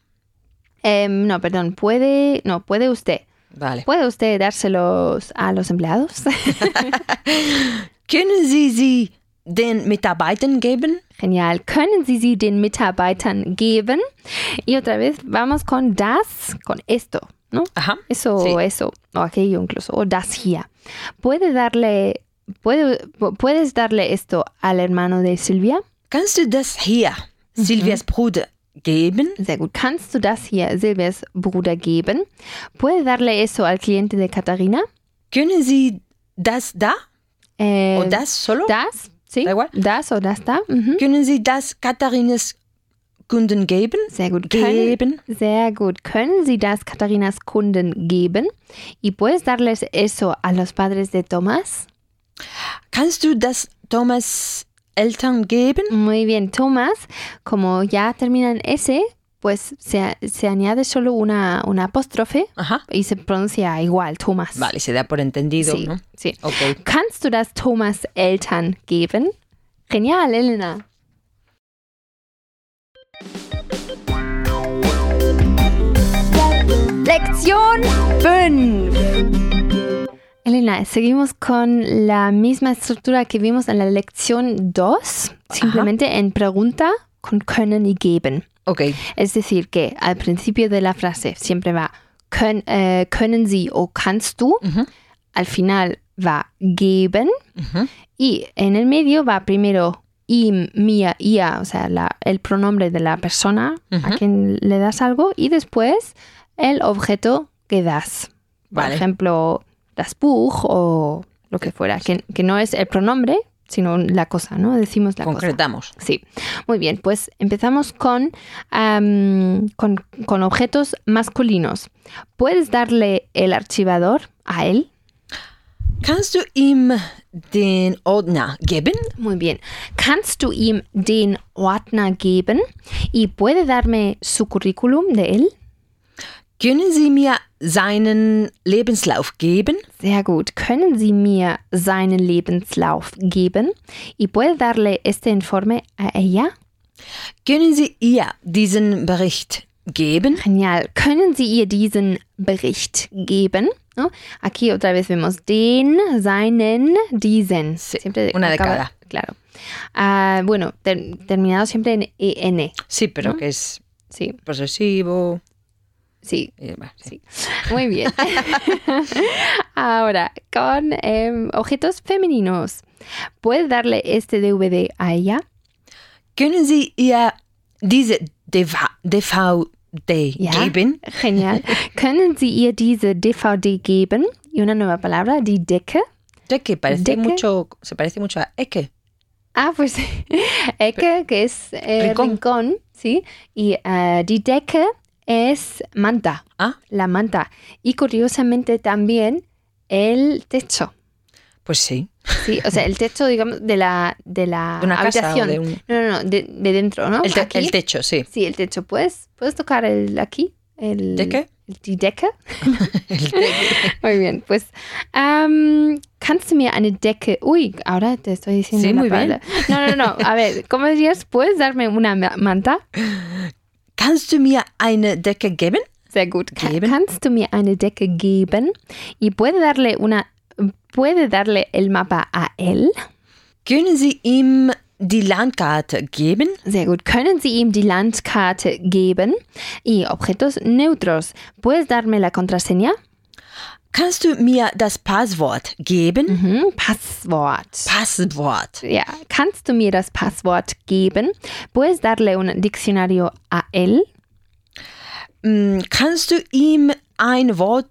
Em, no, perdón. ¿Puede? No, puede usted. Vale. ¿Puede usted dárselos a los empleados? Können Sie sie den Mitarbeitern geben? Genial. ¿Können Sie sie den Mitarbeitern geben? Y otra vez vamos con das, con esto, ¿no? Ajá. Eso, Sí. eso, o aquello incluso, o das hier. ¿Puede darle, puede, pu- ¿Puedes darle esto al hermano de Silvia? Kannst du das hier, Silvias Bruder, geben? Sehr gut. ¿Kannst du das hier Silvias Bruder geben? ¿Puede darle eso al cliente de Katharina? Können Sie das da? Eh, o das solo? Das, sí. Da igual. Das o das da. Mhm. Können Sie das Katharinas Kunden geben? Sehr gut. Können, Geben? sehr gut. ¿Können Sie das Katharinas Kunden geben? ¿Y puedes darles eso a los padres de Tomás? Kannst du das Thomas Eltern geben? Muy bien, Tomás, como ya termina en S, pues se, se añade solo una, una apóstrofe Ajá. y se pronuncia igual, Thomas. Vale, se da por entendido, Sí, ¿no? sí. Ok. Kannst du das Thomas Eltern geben? Genial, Elena. Lección 5. Seguimos con la misma estructura que vimos en la lección 2, simplemente en pregunta con können y geben. Ok. Es decir, que al principio de la frase siempre va können, eh, können Sie o kannst du. Al final va geben. Ujú. Y en el medio va primero ihm, mir, ihr, o sea, la- el pronombre de la persona a quien le das algo. Y después el objeto que das. Por Vale. ejemplo, das Buch o lo que fuera, que, que no es el pronombre, sino la cosa, ¿no? Decimos la cosa. Concretamos. Sí, muy bien, pues empezamos con, am, con, con objetos masculinos. ¿Puedes darle el archivador a él? Kannst du ihm den Ordner geben? Muy bien. ¿Kannst du ihm den Ordner geben? ¿Y puede darme su currículum de él? Können Sie mir seinen Lebenslauf geben? Sehr gut. Können Sie mir seinen Lebenslauf geben? ¿Y puede darle este informe a ella? Können Sie ihr diesen Bericht geben? Genial. Können Sie ihr diesen Bericht geben? ¿No? Aquí otra vez vemos den, seinen, diesen. Sí, Siempre una de cada. Claro. Ah, bueno, ter- terminado siempre en EN. Sí, pero ¿No? que es Sí, posesivo. Sí. eh, sí. Sí. Muy bien. Ahora, con em, objetos femeninos. ¿Puede darle este DVD a ella? Können Sie ihr diese DV DVD Ja. geben? Genial. ¿Können Sie ihr diese DVD geben? Y una nueva palabra, die Decke. Decke parece Decke. mucho, se parece mucho a Ecke. Ah, pues Ecke, que es eh, Rincón. rincón. ¿sí? Y eh, die Decke es manta, Ah, la manta. Y curiosamente también el techo. pues sí. Sí, o sea, el techo, digamos, de la, de la De una casa o habitación. de un- No, no, no, de, de dentro, ¿no? El, te- Aquí. el techo, sí. Sí, el techo. ¿Puedes, puedes tocar el aquí? El, Decke? el- Die Decke. Muy bien, pues. ähm, ¿Kannst du mir eine Decke? Uy, ahora te estoy diciendo Sí, una muy bien. No, no, no. A ver, ¿cómo dirías? ¿Puedes darme una ma- manta? Kannst du mir eine Decke geben? Sehr gut. Geben. ¿Kannst du mir eine Decke geben? Y puede darle una. Puede darle el mapa a él. Können Sie ihm die Landkarte geben? Sehr gut. Können Sie ihm die Landkarte geben? Y objetos neutros. ¿Puedes darme la contraseña? Kannst du mir das Passwort geben? Mhm. Passwort. Passwort. Ja, kannst du mir das Passwort geben? ¿Puedes darle un diccionario a él? Mm, Kannst du ihm ein Wort,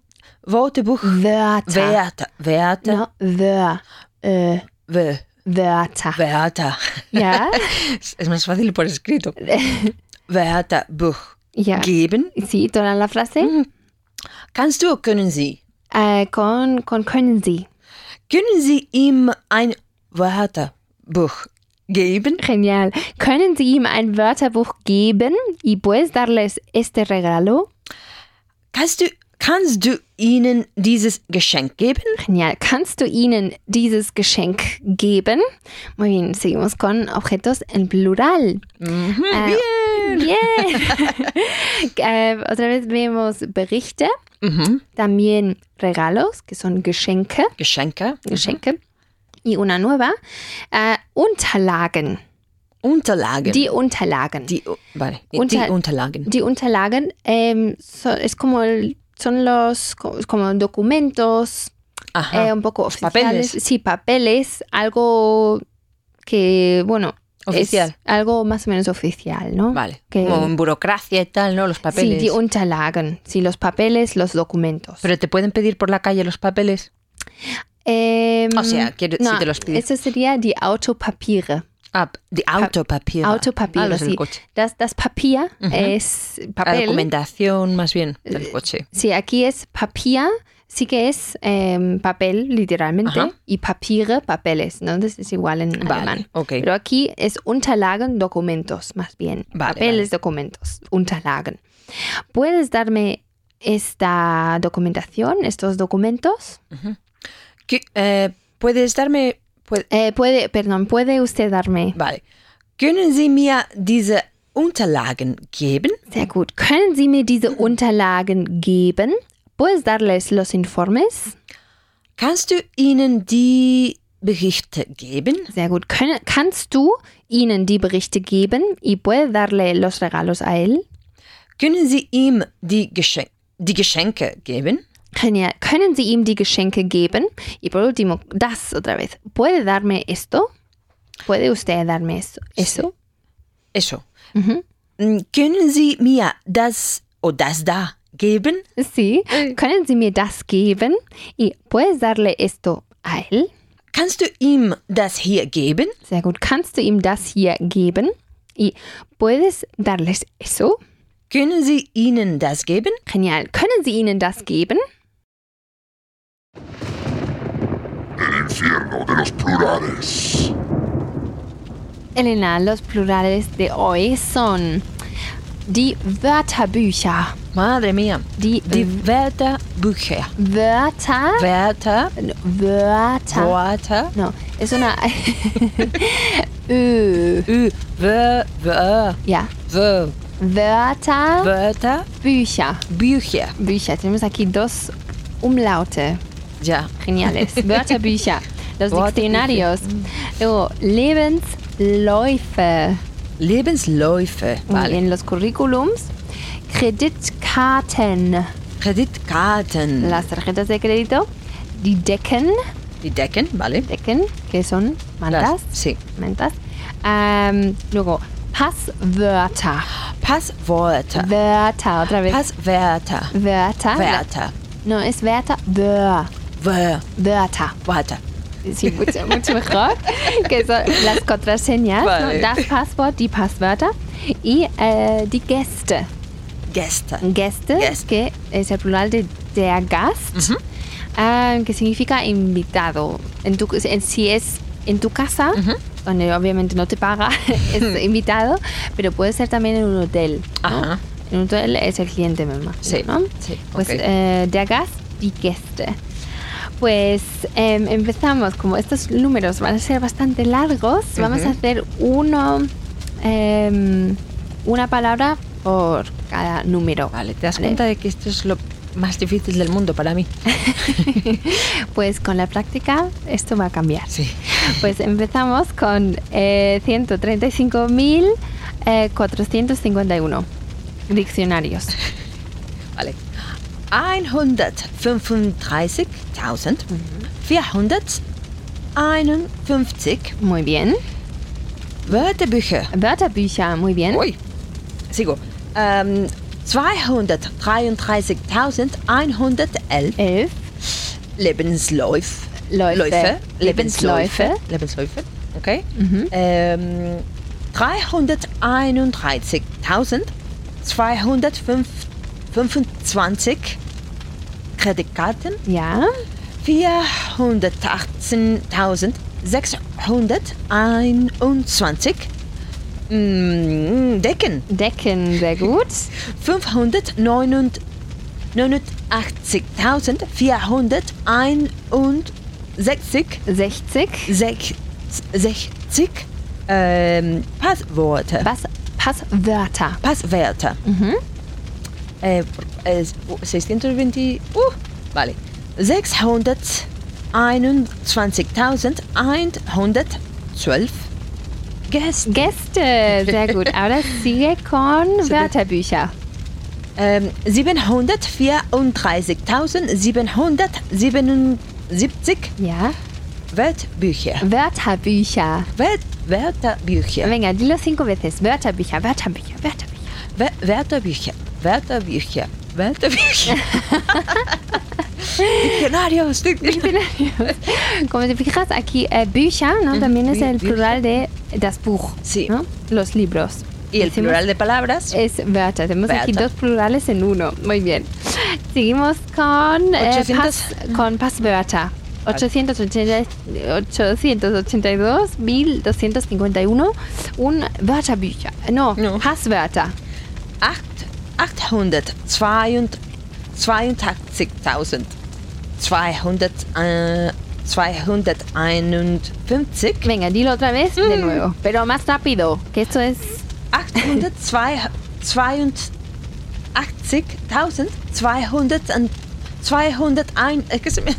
Wortebuch Wörter. Wörter, Wörter, No, Wör, äh, Wö- Wörter. Wörter. Ja, Es más fácil por escrito. Wörterbuch ja. geben. Sí, toda la frase. Kannst du, können Sie? Äh, con, con können Sie. Können Sie ihm ein Wörterbuch geben? Genial. Können Sie ihm ein Wörterbuch geben? ¿Y puedes darles este regalo? Kannst du, kannst du ihnen dieses Geschenk geben? Genial. Kannst du ihnen dieses Geschenk geben? Muy bien, seguimos con objetos en plural. Mhm, Äh, bien. Bien. äh, otra vez vemos Berichte, Mhm. también regalos, que son Geschenke, Geschenke. Geschenke. Y una nueva, äh, Unterlagen, Unterlagen. die Unterlagen. die, vale, Unter- die Unterlagen. Die Unterlagen ähm, so, es como el- son los co- como documentos Ajá. eh, un poco oficiales. papeles. Sí, papeles, algo que, bueno, Oficial. es algo más o menos oficial, ¿no? Vale. que- Como en burocracia y tal, ¿no? Los papeles. Sí, die Unterlagen, sí, los papeles, los documentos. Pero te pueden pedir por la calle los papeles. Ähm, O sea, quiero- si te los pide. Eso sería die Autopapiere. Ah, die Autopapiere. Autopapiere, Ah, los del sí. coche. Das, das Papier Ujú. es La papel. documentación más bien Eh, del coche. Sí, aquí es Papier, sí que es em, papel, literalmente, Ajá. y Papiere, papeles, ¿no? Entonces es igual en Vale, alemán. ok. Pero aquí es Unterlagen, documentos, más bien. Vale, Papeles, documentos, Unterlagen. ¿Puedes darme esta documentación, estos documentos? ¿Qué, eh, ¿Puedes darme... Eh, puede, perdón, ¿puede usted darme? vale. Können Sie mir diese Unterlagen geben? Sehr gut. ¿Können Sie mir diese Unterlagen geben? ¿Puedes darles los informes? Kannst du ihnen die Berichte geben? Sehr gut. Können, kannst du ihnen die Berichte geben? ¿Y puedes darle los regalos a él? Können Sie ihm die, Geschenk die Geschenke geben? Genial. ¿Können Sie ihm die Geschenke geben? Y por último, das otra vez. ¿Puede darme esto? ¿Puede usted darme eso? ¿Eso? Eso. Mm, Können Sie mir das o das da geben? Sí. ¿Können Sie mir das geben? ¿Y puedes darle esto a él? Kannst du ihm das hier geben? Sehr gut. ¿Kannst du ihm das hier geben? ¿Y puedes darles eso? Können Sie ihnen das geben? Genial. ¿Können Sie ihnen das geben? Infierno de los plurales. Elena, los plurales de hoy son Die Wörterbücher. Madre mía. Die, Die Wörterbücher. Wörter. Wörter. Wörter. Wörter. No, es una. Ö. Ü. Wör. Wör. Ja. Wör. Wörter. Wörter. Bücher. Bücher. Bücher. Tenemos aquí dos umlaute. Ja. Geniales. Wörterbücher. Los diccionarios. Luego, Lebensläufe. Lebensläufe. Vale. bien, los currículums. Kreditkarten. Kreditkarten. Las tarjetas de crédito. Die Decken. Die Decken. Vale. Decken, que son mantas. Las- sí. Mantas. Ähm, luego, Passwörter. Passwörter. Wörter, otra vez. Passwörter. Wörter. Wörter. No, es Wörter. Wör. Wör. Wörter. Wörter. Sí, mucho, mucho mejor. Que son las contraseñas, ¿no? Vale. das Passwort, die Passwörter y eh, die Gäste. Gäste. Gäste, Gäste. que es el plural de der Gast, ah, que significa invitado. En tu, en- si es en tu casa, donde obviamente no te paga, es invitado, pero puede ser también en un hotel. ¿no? Ajá. En un hotel es el cliente mismo. Sí, ¿no? sí, Pues ok. eh, der Gast, die Gäste. Pues em, empezamos, como estos números van a ser bastante largos, vamos a hacer uno, em, una palabra por cada número. Vale, te das Vale. cuenta de que esto es lo más difícil del mundo para mí. Pues con la práctica esto va a cambiar. Sí. Pues empezamos con eh, 135.451 diccionarios. Vale. 135.451 Muy bien. Wörterbücher. Wörterbücher, muy bien. Ui. Sigo. Ähm, 233.111 Elf. Lebensläufe. Läufe. Läufe. Lebensläufe. Mhm. Lebensläufe. Okay. Ähm, 331.225 Kreditkarten. Ja. 418.621 mm, Decken. Decken, sehr gut. 589.461 60. sech- 60 ähm, Passworte. Was? Passwörter. Passwörter. Äh, äh, 620. Uh, vale. 621.112 Gäste. Gäste, sehr gut. Ahora sigue con Wörterbücher. Ähm, 734.777 Ja. Wörterbücher. Wörterbücher. Wört, Wörterbücher. Venga, dilo cinco veces. Wörterbücher, Wörterbücher, Wörterbücher. Wörterbücher. Wörterbücher. Diccionarios. Diccionarios. Como te fijas, aquí eh, Bücher ¿no? también es el plural de das Buch. Sí. ¿no? Los libros. Y el Decimos- plural de palabras. Es Wörter. Tenemos aquí dos plurales en uno. Muy bien. Seguimos con, eh, 800. pas- con Passwörter. 880 882.251 un Wörterbücher. No, No. Passwörter. Acht- 882.200, 200, äh, 251, Venga, dilo otra vez Mm. de nuevo. Pero más rápido, que esto es 882.200, 201, äh, que se me-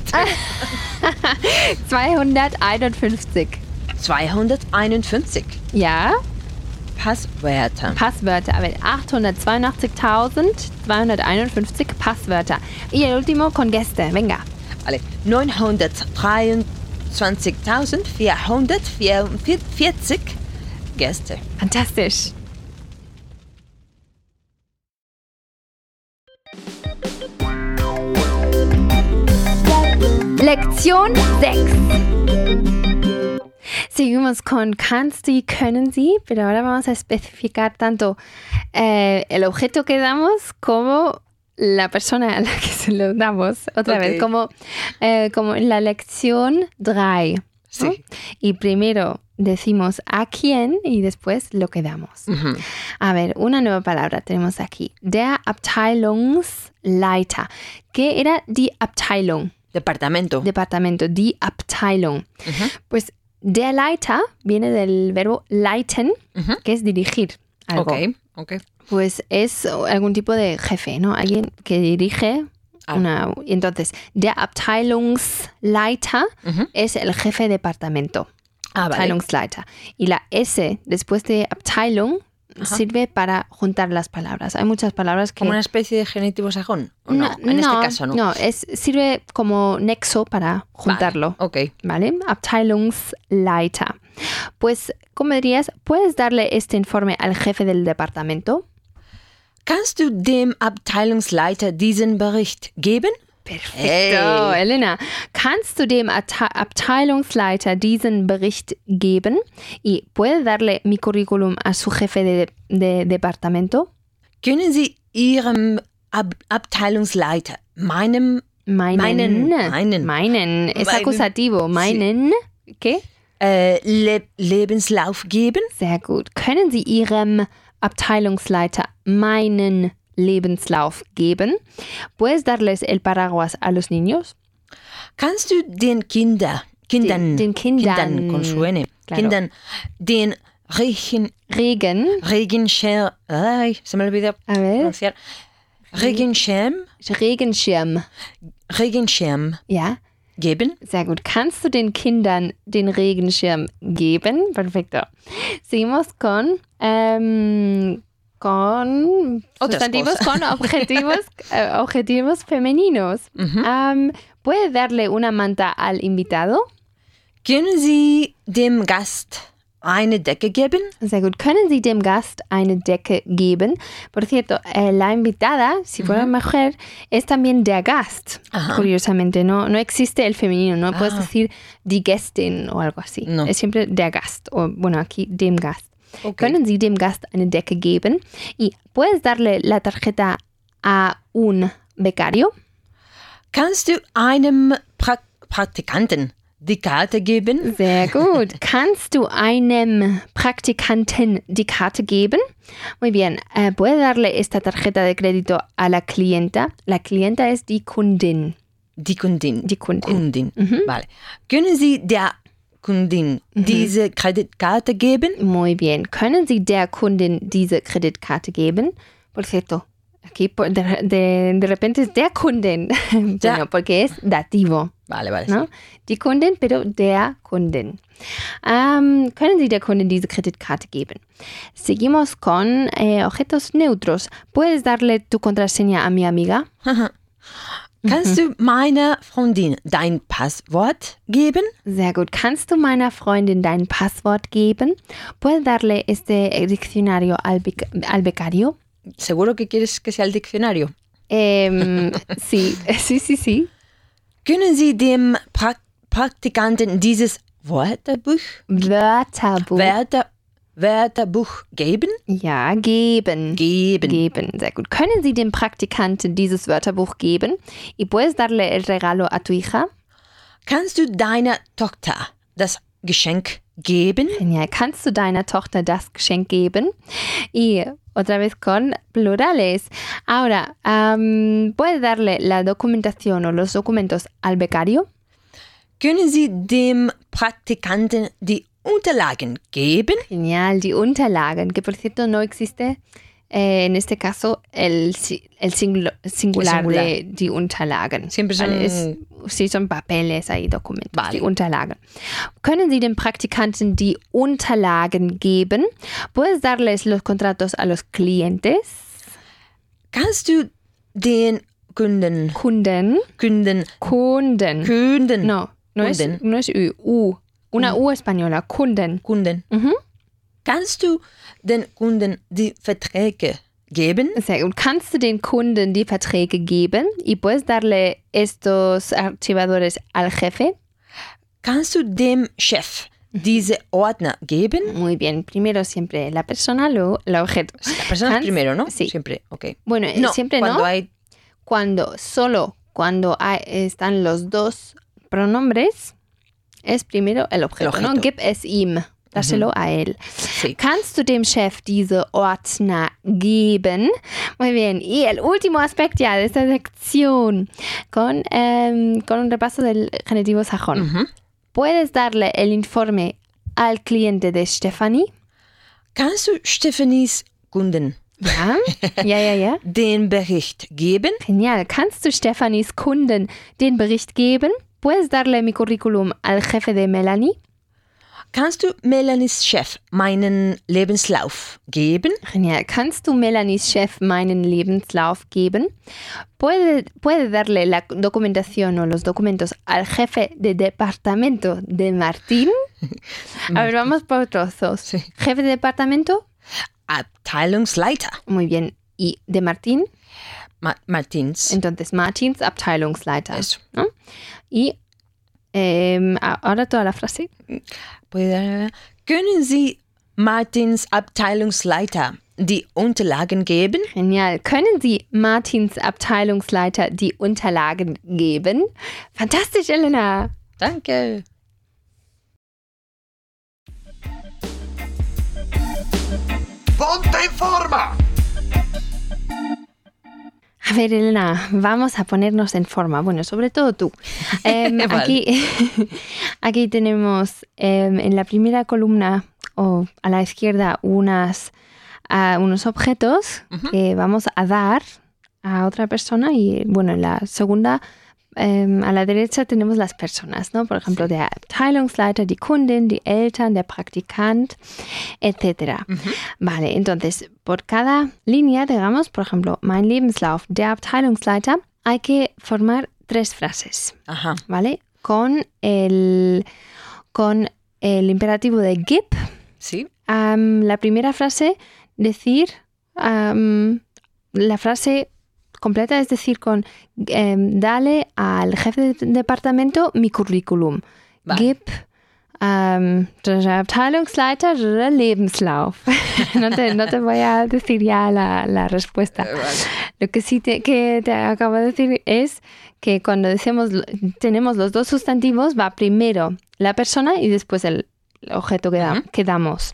251. 251 Ja, Passwörter. Passwörter. A ver, 882.251 Passwörter. Y el último con Gäste. Venga. Vale, 923.444 Gäste. Fantastisch. Lección 6. Seguimos con kannst y können sie, pero ahora vamos a especificar tanto eh, el objeto que damos como la persona a la que se lo damos. Otra vez, como, eh, como en la lección 3. ¿no? Sí. Y primero decimos a quién y después lo que damos. A ver, una nueva palabra tenemos aquí. Der Abteilungsleiter. ¿Qué era die Abteilung? Departamento. Departamento, die Abteilung. Pues der Leiter viene del verbo leiten, que es dirigir algo. ok, ok. Pues es algún tipo de jefe, ¿no? Alguien que dirige Ah. una... y Entonces, der Abteilungsleiter es el jefe de departamento. Ah, vale. Abteilungsleiter. Y la S después de Abteilung Ajá. sirve para juntar las palabras. Hay muchas palabras que... Como una especie de genitivo sajón. ¿o no? En este caso no. No, es, sirve como nexo para juntarlo. Ok. ¿Vale? Abteilungsleiter. Pues, ¿cómo dirías? ¿Puedes darle este informe al jefe del departamento? Kannst du dem Abteilungsleiter diesen Bericht geben? Perfecto, Hey. Elena. Kannst du dem Abte- Abteilungsleiter diesen Bericht geben? ¿Y puede darle mi currículum a su jefe de, de departamento? Können Sie Ihrem Ab Abteilungsleiter, meinem, Meinen. Meinen, meinen. Meinen. Es Meinen. acusativo. Meinen. ¿Qué? äh, Le Lebenslauf geben? Sehr gut. Können Sie Ihrem Abteilungsleiter meinen Lebenslauf geben? ¿Puedes darles el paraguas a los niños? Kannst du den Kinder, Kindern, Den- den Kindern. con su N, Claro. Kindern den Regen, Regen. Regenschirm, ay, se me olvidó A ver. pronunciar, Regenschirm, Regenschirm. Regenschirm Ja, geben? sehr gut. Kannst du den Kindern den Regenschirm geben? Perfecto. Seguimos con, em, con sustantivos con objetivos, eh, objetivos femeninos. Mhm. Am, ¿Puede darle una manta al invitado? Können Sie dem Gast eine Decke geben? Sehr gut. Können Sie dem Gast eine Decke geben? Por cierto, eh, la invitada, si fuera mujer, es también der Gast. Ajá. Curiosamente, no, no existe el femenino. No puedes Ah. decir die Gästin o algo así. No. Es siempre der Gast. O bueno, aquí dem Gast. Ok. Können Sie dem Gast eine Decke geben? Y puedes darle la tarjeta a un becario. Kannst du einem pra Praktikanten die Karte geben? Sehr gut. Kannst du einem Praktikanten die Karte geben? Muy bien. Eh, ¿Puede darle esta tarjeta de crédito a la clienta? La clienta es die Kundin. Die Kundin. Die Kundin. Kundin. Mhm. Vale. Können Sie der Kundin diese Kreditkarte geben? Muy bien. ¿Können Sie der Kundin diese Kreditkarte geben? Por cierto, aquí por- de, de- de repente es der Kundin. Ya. bueno, porque es dativo. Vale, vale. ¿no? Die Kundin, pero der Kundin. Ähm, können Sie der Kundin diese Kreditkarte geben? Seguimos con eh, objetos neutros. ¿Puedes darle tu contraseña a mi amiga? Kannst du meiner Freundin dein Passwort geben? Sehr gut. Kannst du meiner Freundin dein Passwort geben? ¿Puedes darle este diccionario al, al becario? Seguro que quieres que sea el diccionario. Em, sí, sí, sí, sí. Können Sie dem pra Praktikanten dieses Wörterbuch, Wörterbuch. Wörter, Wörterbuch geben? ja, geben. Geben. Geben, sehr gut. Können Sie dem Praktikanten dieses Wörterbuch geben? ¿Y puedes darle el regalo a tu hija? Kannst du deiner Tochter das Geschenk geben? Genial. Kannst du deiner Tochter das Geschenk geben? Y otra vez con plurales. Ahora, am, ¿puedes darle la documentación o los documentos al becario? Können Sie dem Praktikanten die Unterlagen geben? Genial. Die Unterlagen, que por cierto no existe eh, en este caso el, el singular, singular. de die Unterlagen. Siempre son- es- sí, son papeles ahí, documentos, Vale. die Unterlagen. Können Sie dem Praktikanten die Unterlagen geben? ¿Puedes darles los contratos a los clientes? Kannst du den Kunden, Kunden. Kunden, Kunden. Kunden, No, no es, Kunden. no es U. U. Una U española. Kunden. Kunden. Mhm. Kannst du den Kunden die Verträge geben? Sehr gut. Kannst du den Kunden die Verträge geben? ¿Y puedes darle estos archivadores al jefe? Kannst du dem Chef diese Ordner geben? Muy bien. Primero siempre la persona, luego el objeto. La persona Kannst- primero, ¿no? Sí. Siempre, ok. Bueno, eh, siempre cuando no. hay Cuando solo cuando hay- están los dos pronombres es primero el objeto, El ¿no? objeto. Gib es ihm. Dáselo a él. Sí. Kannst du dem Chef diese Ordner geben? Muy bien. Y el último aspecto ya de esta sección con, em, con un repaso del genitivo sajón. Mhm. ¿Puedes darle el informe al cliente de Stephanie? Kannst du Stephanies Kunden Ja, ja, ja, ja. den Bericht geben? Genial. Kannst du Stephanies Kunden den Bericht geben? ¿Puedes darle mi currículum al jefe de Melanie? Kannst du Melanies Chef meinen Lebenslauf geben? Genial. Kannst du Melanies Chef meinen Lebenslauf geben? ¿Puede, puede darle la documentación o los documentos al jefe de departamento de Martín? A ver, vamos por trozos. Sí. Jefe de departamento, Abteilungsleiter. muy bien. ¿Y de Martín? Ma Martins. Entonces, Martins Abteilungsleiter. Eso. ¿no? Y a- ahora toda la frase. Können Sie Martins Abteilungsleiter die Unterlagen geben? Genial. Können Sie Martins Abteilungsleiter die Unterlagen geben? Fantastisch, Elena. Danke. ¡Ponte en forma! A ver, Elena, vamos a ponernos en forma. Bueno, sobre todo tú. Em, Vale. aquí, aquí tenemos em, en la primera columna o a la izquierda unas, unos objetos que vamos a dar a otra persona y bueno, en la segunda em, a la derecha tenemos las personas, ¿no? Por ejemplo, der Abteilungsleiter, die Kundin, die Eltern, der Praktikant, etcétera. Vale, entonces, por cada línea, digamos, por ejemplo, mein Lebenslauf, der Abteilungsleiter, hay que formar tres frases. ¿vale? Con el, con el imperativo de gib, Sí. la primera frase, decir la frase completa, es decir, con em, dale al jefe de departamento mi currículum. Vale. Gib der Abteilungsleiter Lebenslauf. no, te, no te voy a decir ya la, la respuesta. Eh, vale. Lo que sí te, que te acabo de decir es que cuando decimos tenemos los dos sustantivos, va primero la persona y después el objeto que, da- Ujú. que damos.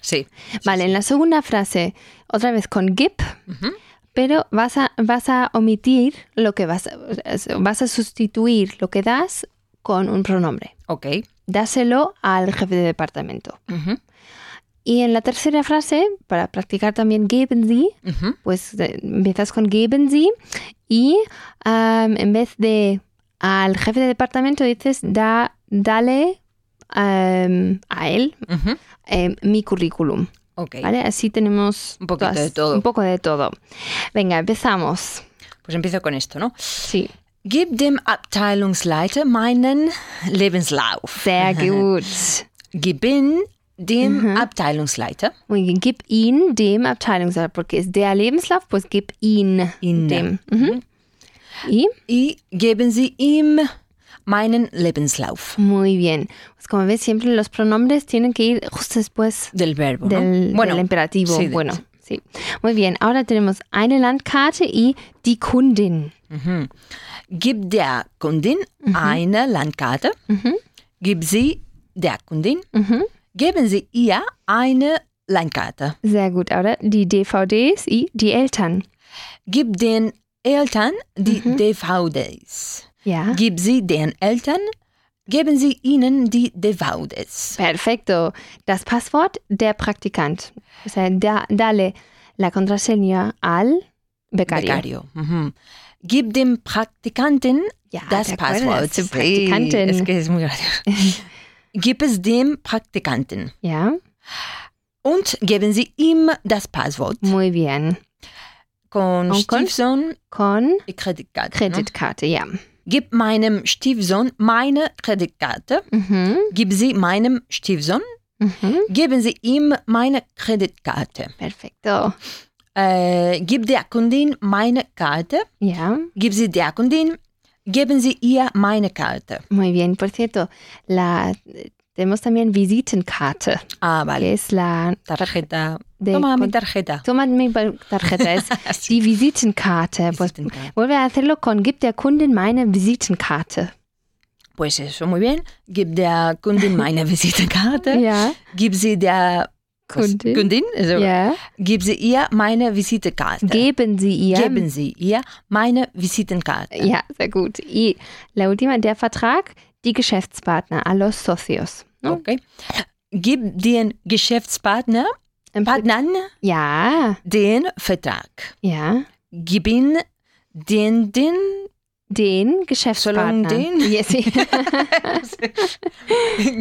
Sí. Vale, en la segunda frase, otra vez con gib. Pero vas a, vas a omitir lo que vas a, vas a sustituir lo que das con un pronombre. Ok. Dáselo al jefe de departamento. Y en la tercera frase, para practicar también geben Sie, pues eh, empiezas con geben Sie y en vez de al jefe de departamento dices da, dale a él em, mi currículum. Ok. ¿Vale? Así tenemos Un poquito de todo. Un poco de todo. Venga, empezamos. Pues empiezo con esto, ¿no? Sí, Gib dem Abteilungsleiter meinen Lebenslauf. sehr gut. Geben dem Mhm. Abteilungsleiter bien, gib ihn dem Abteilungsleiter, porque es der Lebenslauf, pues gib ihn ihn. dem. Mhm. Y y geben Sie ihm meinen Lebenslauf. muy bien. Pues como ves, siempre los pronombres tienen que ir justo después Del verbo, ¿no? del, del imperativo. sí, de- bueno, sí. Muy bien, ahora tenemos eine Landkarte y die Kundin. Mhm. Gib der Kundin eine Landkarte. Mhm. Gib sie der Kundin. Mhm. Geben Sie ihr eine Landkarte. Sehr gut, ahora die DVDs y die Eltern. Gib den Eltern die DVDs. Ja. Gib sie den Eltern. Geben Sie ihnen die DVDs. Perfecto. Das Passwort der Praktikant. O sea, da- dale la contraseña al becario. Becario. Mhm. Gib dem Praktikanten Ja, das. Passwort. Zum Praktikanten. es es muy gracioso. Gib es dem Praktikanten Ja, und geben Sie ihm das Passwort. muy bien. Con con- Stiefsohn Con die Kreditkarte. Ne? Kreditkarte, ja. Gib meinem Stiefsohn meine Kreditkarte. Mhm. Gib sie meinem Stiefsohn. Mhm. Geben Sie ihm meine Kreditkarte. Perfecto. Äh, gib der Kundin meine Karte. Ja, Gib sie der Kundin. Geben Sie ihr meine Karte. muy bien. Por cierto, la tenemos también Visitenkarte, Ah, que vale. es la Tarjeta. de Toma mi tarjeta. Toma mi tarjeta, es die Visitenkarte. Pues, Visitenkarte. vuelve a hacerlo con Gib der Kundin meine Visitenkarte. Pues eso, muy bien. Gib der Kundin meine Visitekarte. Ja. Gib sie der? Kundin. Kundin? Also, Ja. Gib sie ihr meine Visitekarte. Geben Sie ihr. Geben Sie ihr meine Visitenkarte. Ja, sehr gut. Y la última, der Vertrag, die Geschäftspartner, a los socios. Okay. Gib den Geschäftspartner Partnern Ja, den Vertrag. ja. Gib ihn den, den, Den Geschäftspartner. den? Sí.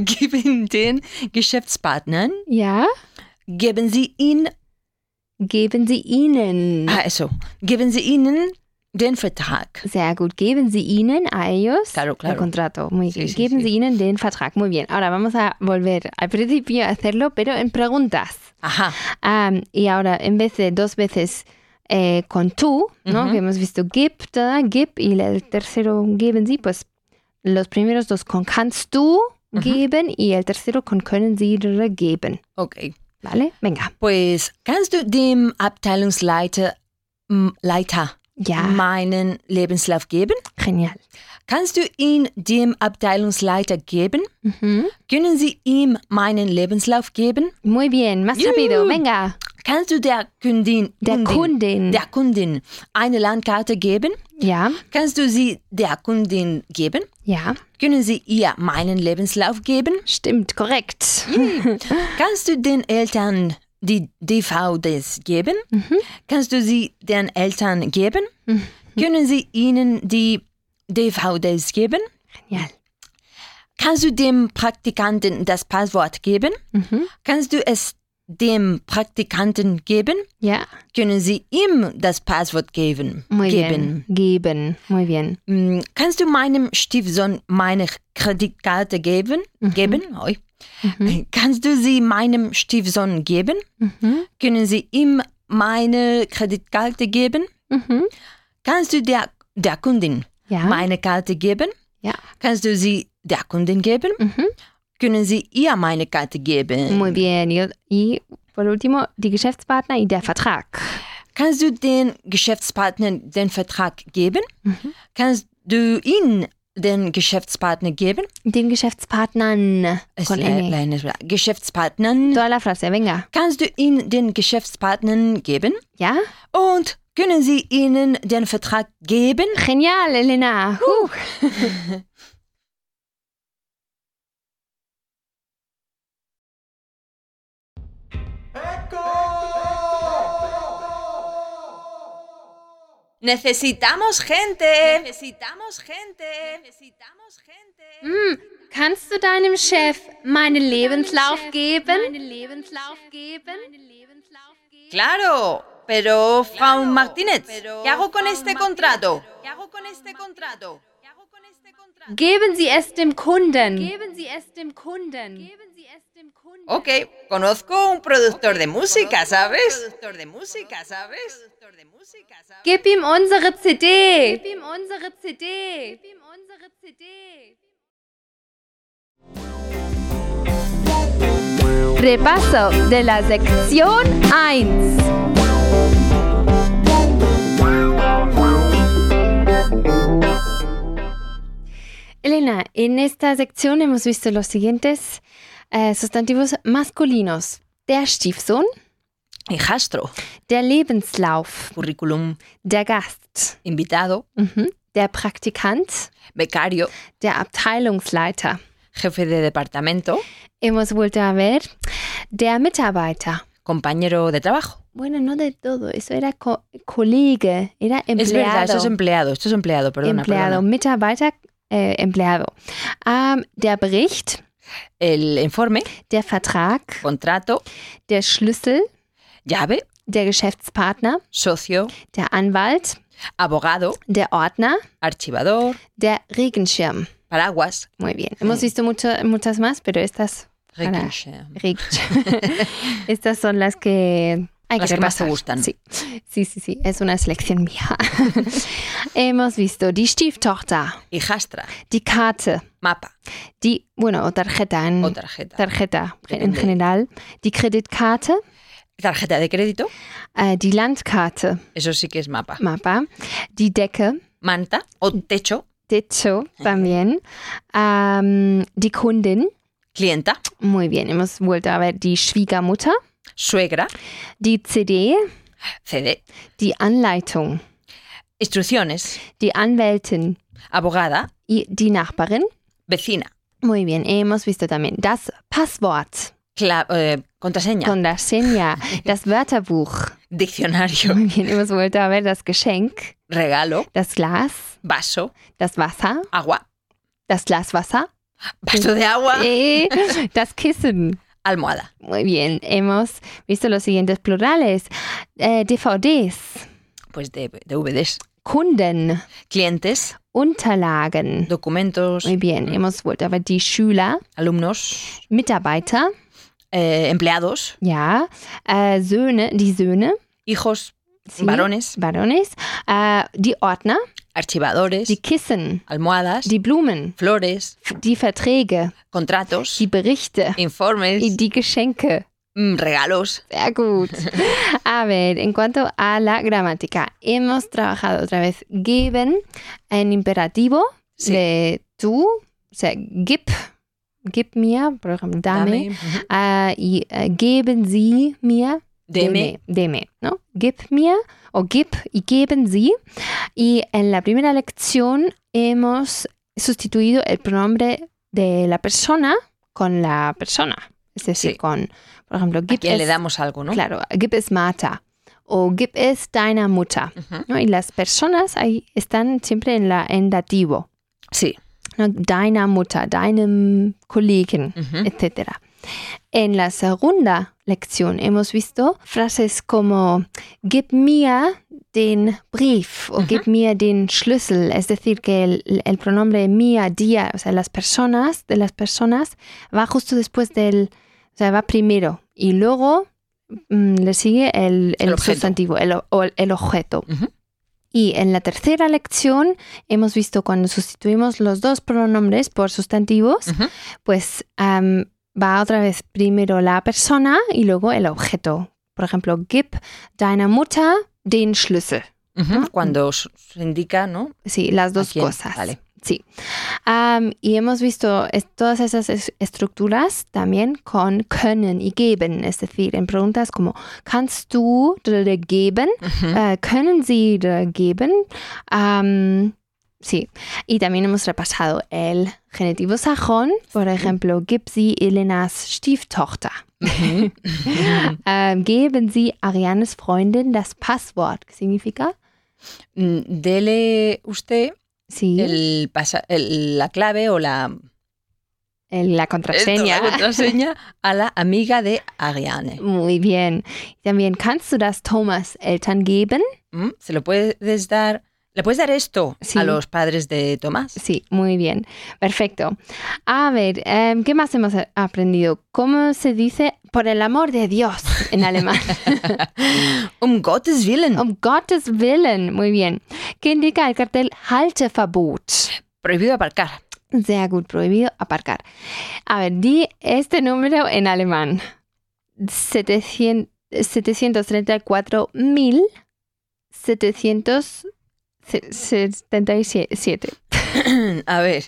gib ihn den Geschäftspartnern. ja. Geben Sie ihn, Geben Sie ihnen. also, geben Sie ihnen den Vertrag. Sehr gut. Geben Sie ihnen a ellos Claro, claro. el contrato. Muy Sí, bien. sí, Geben sí. Sie ihnen den Vertrag. Muy bien. Ahora vamos a volver al principio a hacerlo, pero en preguntas. Ajá. Am, y ahora, en vez de dos veces eh, con tú, ¿no? Ujú. Que hemos visto gibt, da, gib, y el tercero geben Sie, pues los primeros dos con kannst du geben y el tercero con können Sie geben. Okay. ¿Vale? Venga. Pues, kannst du dem Abteilungsleiter m, Leiter Ja, meinen Lebenslauf geben? genial. Kannst du ihn dem Abteilungsleiter geben? Mhm. Können Sie ihm meinen Lebenslauf geben? Muy bien, más Juhu. rápido, venga. Kannst du der Kundin, Der Kundin. der Kundin eine Landkarte geben? Ja, Kannst du sie der Kundin geben? ja, Können Sie ihr meinen Lebenslauf geben? stimmt, korrekt. Kannst du den Eltern die DVDs geben? Kannst du sie den Eltern geben? Können Sie ihnen die DVDs geben? Genial. Kannst du dem Praktikanten das Passwort geben? Mhm. Kannst du es dem Praktikanten geben? Ja, Können Sie ihm das Passwort geben? muy geben? bien. Geben, muy bien. Mm, Kannst du meinem Stiefsohn meine Kreditkarte geben? Geben? Oi. Kannst du sie meinem Stiefsohn geben? Mhm. Können Sie ihm meine Kreditkarte geben? Mhm. Kannst du der, der Kundin Ja. meine Karte geben? Ja. Kannst du sie der Kundin geben? Mhm. Können Sie ihr meine Karte geben? Muy bien. Y, y por último, die Geschäftspartner y der Vertrag. Kannst du den Geschäftspartner den Vertrag geben? Kannst du ihn den Geschäftspartner geben? Den Geschäftspartnern. Con Geschäftspartnern. Toda la frase, venga. Kannst du ihn den Geschäftspartnern geben? ¿Ya? Und können Sie ihnen den Vertrag geben? Genial, Elena. Uh. Necesitamos gente. Necesitamos gente. Necesitamos gente. Hm, kannst du deinem Chef meinen Lebenslauf geben? Meinen Lebenslauf geben? Claro, pero Frau Martínez, ¿qué hago con este contrato? ¿Qué hago con este contrato? Geben Sie es dem Kunden. Geben Sie es dem Kunden. Geben Sie es dem Kunden. Ok, conozco un productor de música, ¿sabes? Productor de música, ¿sabes? Productor de música, ¿sabes? Gib ihm unsere CD. Gib ihm unsere CD. Gib ihm unsere CD. Repaso de la sección 1. Elena, en esta sección hemos visto los siguientes eh, sustantivos masculinos. Der Stiefsohn, Hijastro, der Lebenslauf, currículum, der Gast, invitado, mhm. der Praktikant, becario, der Abteilungsleiter. jefe de departamento, Hemos vuelto a ver der Mitarbeiter. compañero de trabajo. Bueno, no de todo, eso era co Kollege, era empleado. Es verdad, esto es empleado, esto es empleado, perdona, empleado, perdona. Mitarbeiter, äh, empleado. Ähm, der Bericht, El informe, der Vertrag, contrato, der Schlüssel, llave, der Geschäftspartner, socio, der Anwalt, abogado, der Ordner, archivador, der Regenschirm. paraguas, Muy bien. Hemos visto mucho, muchas más, pero estas, Regenschirm. Regenschirm. estas son las que hay Las que que más te gustan. Sí. sí, sí, sí. Es una selección mía. Hemos visto die Stieftochter, Hijastra, die Karte, mapa die, bueno, o tarjeta en, o tarjeta. tarjeta en Depende. general, die Kreditkarte, Tarjeta de crédito, äh, die Landkarte, eso sí que es mapa. Mapa, die Decke, Manta o techo, Dicho también. Am, die Kundin. Clienta, Muy bien, hemos vuelto a ver die Schwiegermutter. Suegra, Die CD. CD, Die Anleitung. instrucciones, Die Anwältin. abogada, die Nachbarin. vecina, Muy bien, hemos visto también das Passwort. cla- eh, contraseña, Contraseña. Das Wörterbuch. diccionario, Muy bien, hemos vuelto a ver das Geschenk. regalo, Das Glas. vaso, Das Wasser. agua, Das Glas Wasser. vaso de agua, Eh, das Kissen. Almohada. Muy bien, hemos visto los siguientes plurales. Eh, DVDs, Pues de DVDs. Kunden, Clientes, Unterlagen. documentos, Muy bien, hemos vuelto a ver die Schüler, alumnos, Mitarbeiter, eh, empleados, ja, äh, Söhne, die Söhne, hijos, sí, varones, Varones, äh, die Ordner, archivadores, die Kissen, almohadas, die Blumen, flores, die Verträge, contratos, die Berichte, informes, die Geschenke. mm, regalos. Sehr gut. A ver, en cuanto a la gramática, hemos trabajado otra vez geben en imperativo Sí. de tú, o sea, gib, gib mir, por ejemplo, dame, Dame, ah, y eh, geben Sie mir, Deme. deme, ¿no? Gib mir o gib y geben Sie. Y en la primera lección hemos sustituido el pronombre de la persona con la persona. Es decir, Sí. con, por ejemplo, ¿A gib quién le es, damos algo, no? claro, gib es Marta o gib es deiner Mutter. Ujú. ¿no? Y las personas ahí están siempre en, la, en dativo. Sí. ¿no? Deiner Mutter, deinem Kollegen, Ujú. etc. En la segunda lección hemos visto frases como gib mir den Brief o gib mir den Schlüssel, es decir, que el, el pronombre mir, dir, o sea, las personas, de las personas, va justo después del, o sea, va primero y luego mm, le sigue el, el El objeto. sustantivo, el, el objeto. Ujú. Y en la tercera lección hemos visto cuando sustituimos los dos pronombres por sustantivos, pues va otra vez primero la persona y luego el objeto. Por ejemplo, gib deiner Mutter den Schlüssel. Ujú. Cuando se indica, ¿no? Sí, las ¿A dos cosas. Vale. Sí. Y hemos visto es- todas esas es- estructuras también con können y geben. Es decir, en preguntas como ¿Kannst du geben? Äh, können Sie geben? Sí. Y también hemos repasado el genitivo sajón. Por ejemplo, gib sie Elenas Stieftochter. Ähm, geben Sie Arianes Freundin das Passwort. ¿Qué significa? Mm, Dele usted Sí, el pasa- el- la clave o la, el- la contraseña. la contraseña a la amiga de Ariane. Muy bien. También, ¿kannst du das Thomas Eltern geben? Mm, ¿Se lo puedes dar? ¿Le puedes dar esto Sí. a los padres de Tomás? Sí, muy bien. Perfecto. A ver, em, ¿qué más hemos aprendido? ¿Cómo se dice por el amor de Dios en alemán? um Gottes Willen. um Gottes Willen. Muy bien. ¿Qué indica el cartel Halteverbot? Prohibido aparcar. Sehr gut, prohibido aparcar. A ver, di este número en alemán. 700 734.777. A ver.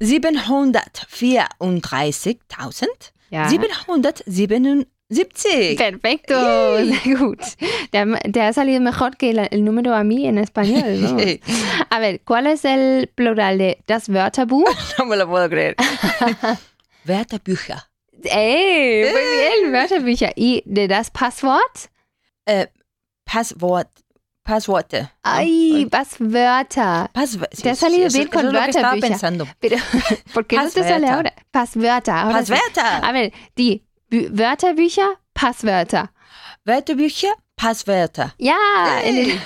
734.000. Ja. 777. Perfecto, sehr gut. Te ha, salido mejor que la- el número a mí en español. vamos. A ver, ¿cuál es el plural de das Wörterbuch? no me lo puedo creer. Wörterbücher. ¡Ey! Muy bien, Wörterbücher. ¿Y de das Passwort? Äh, Passwort. Passworte. ¡Ay! Passwörter. Passwort. Te ha salido bien con es lo que estaba pensando. Pero, ¿por qué no te sale Passwörter. ahora? Passwörter. Ahora sí. Passwörter. A ver, die Bü- Wörterbücher, Passwörter. Wörterbücher, Passwörter. Ja, in den,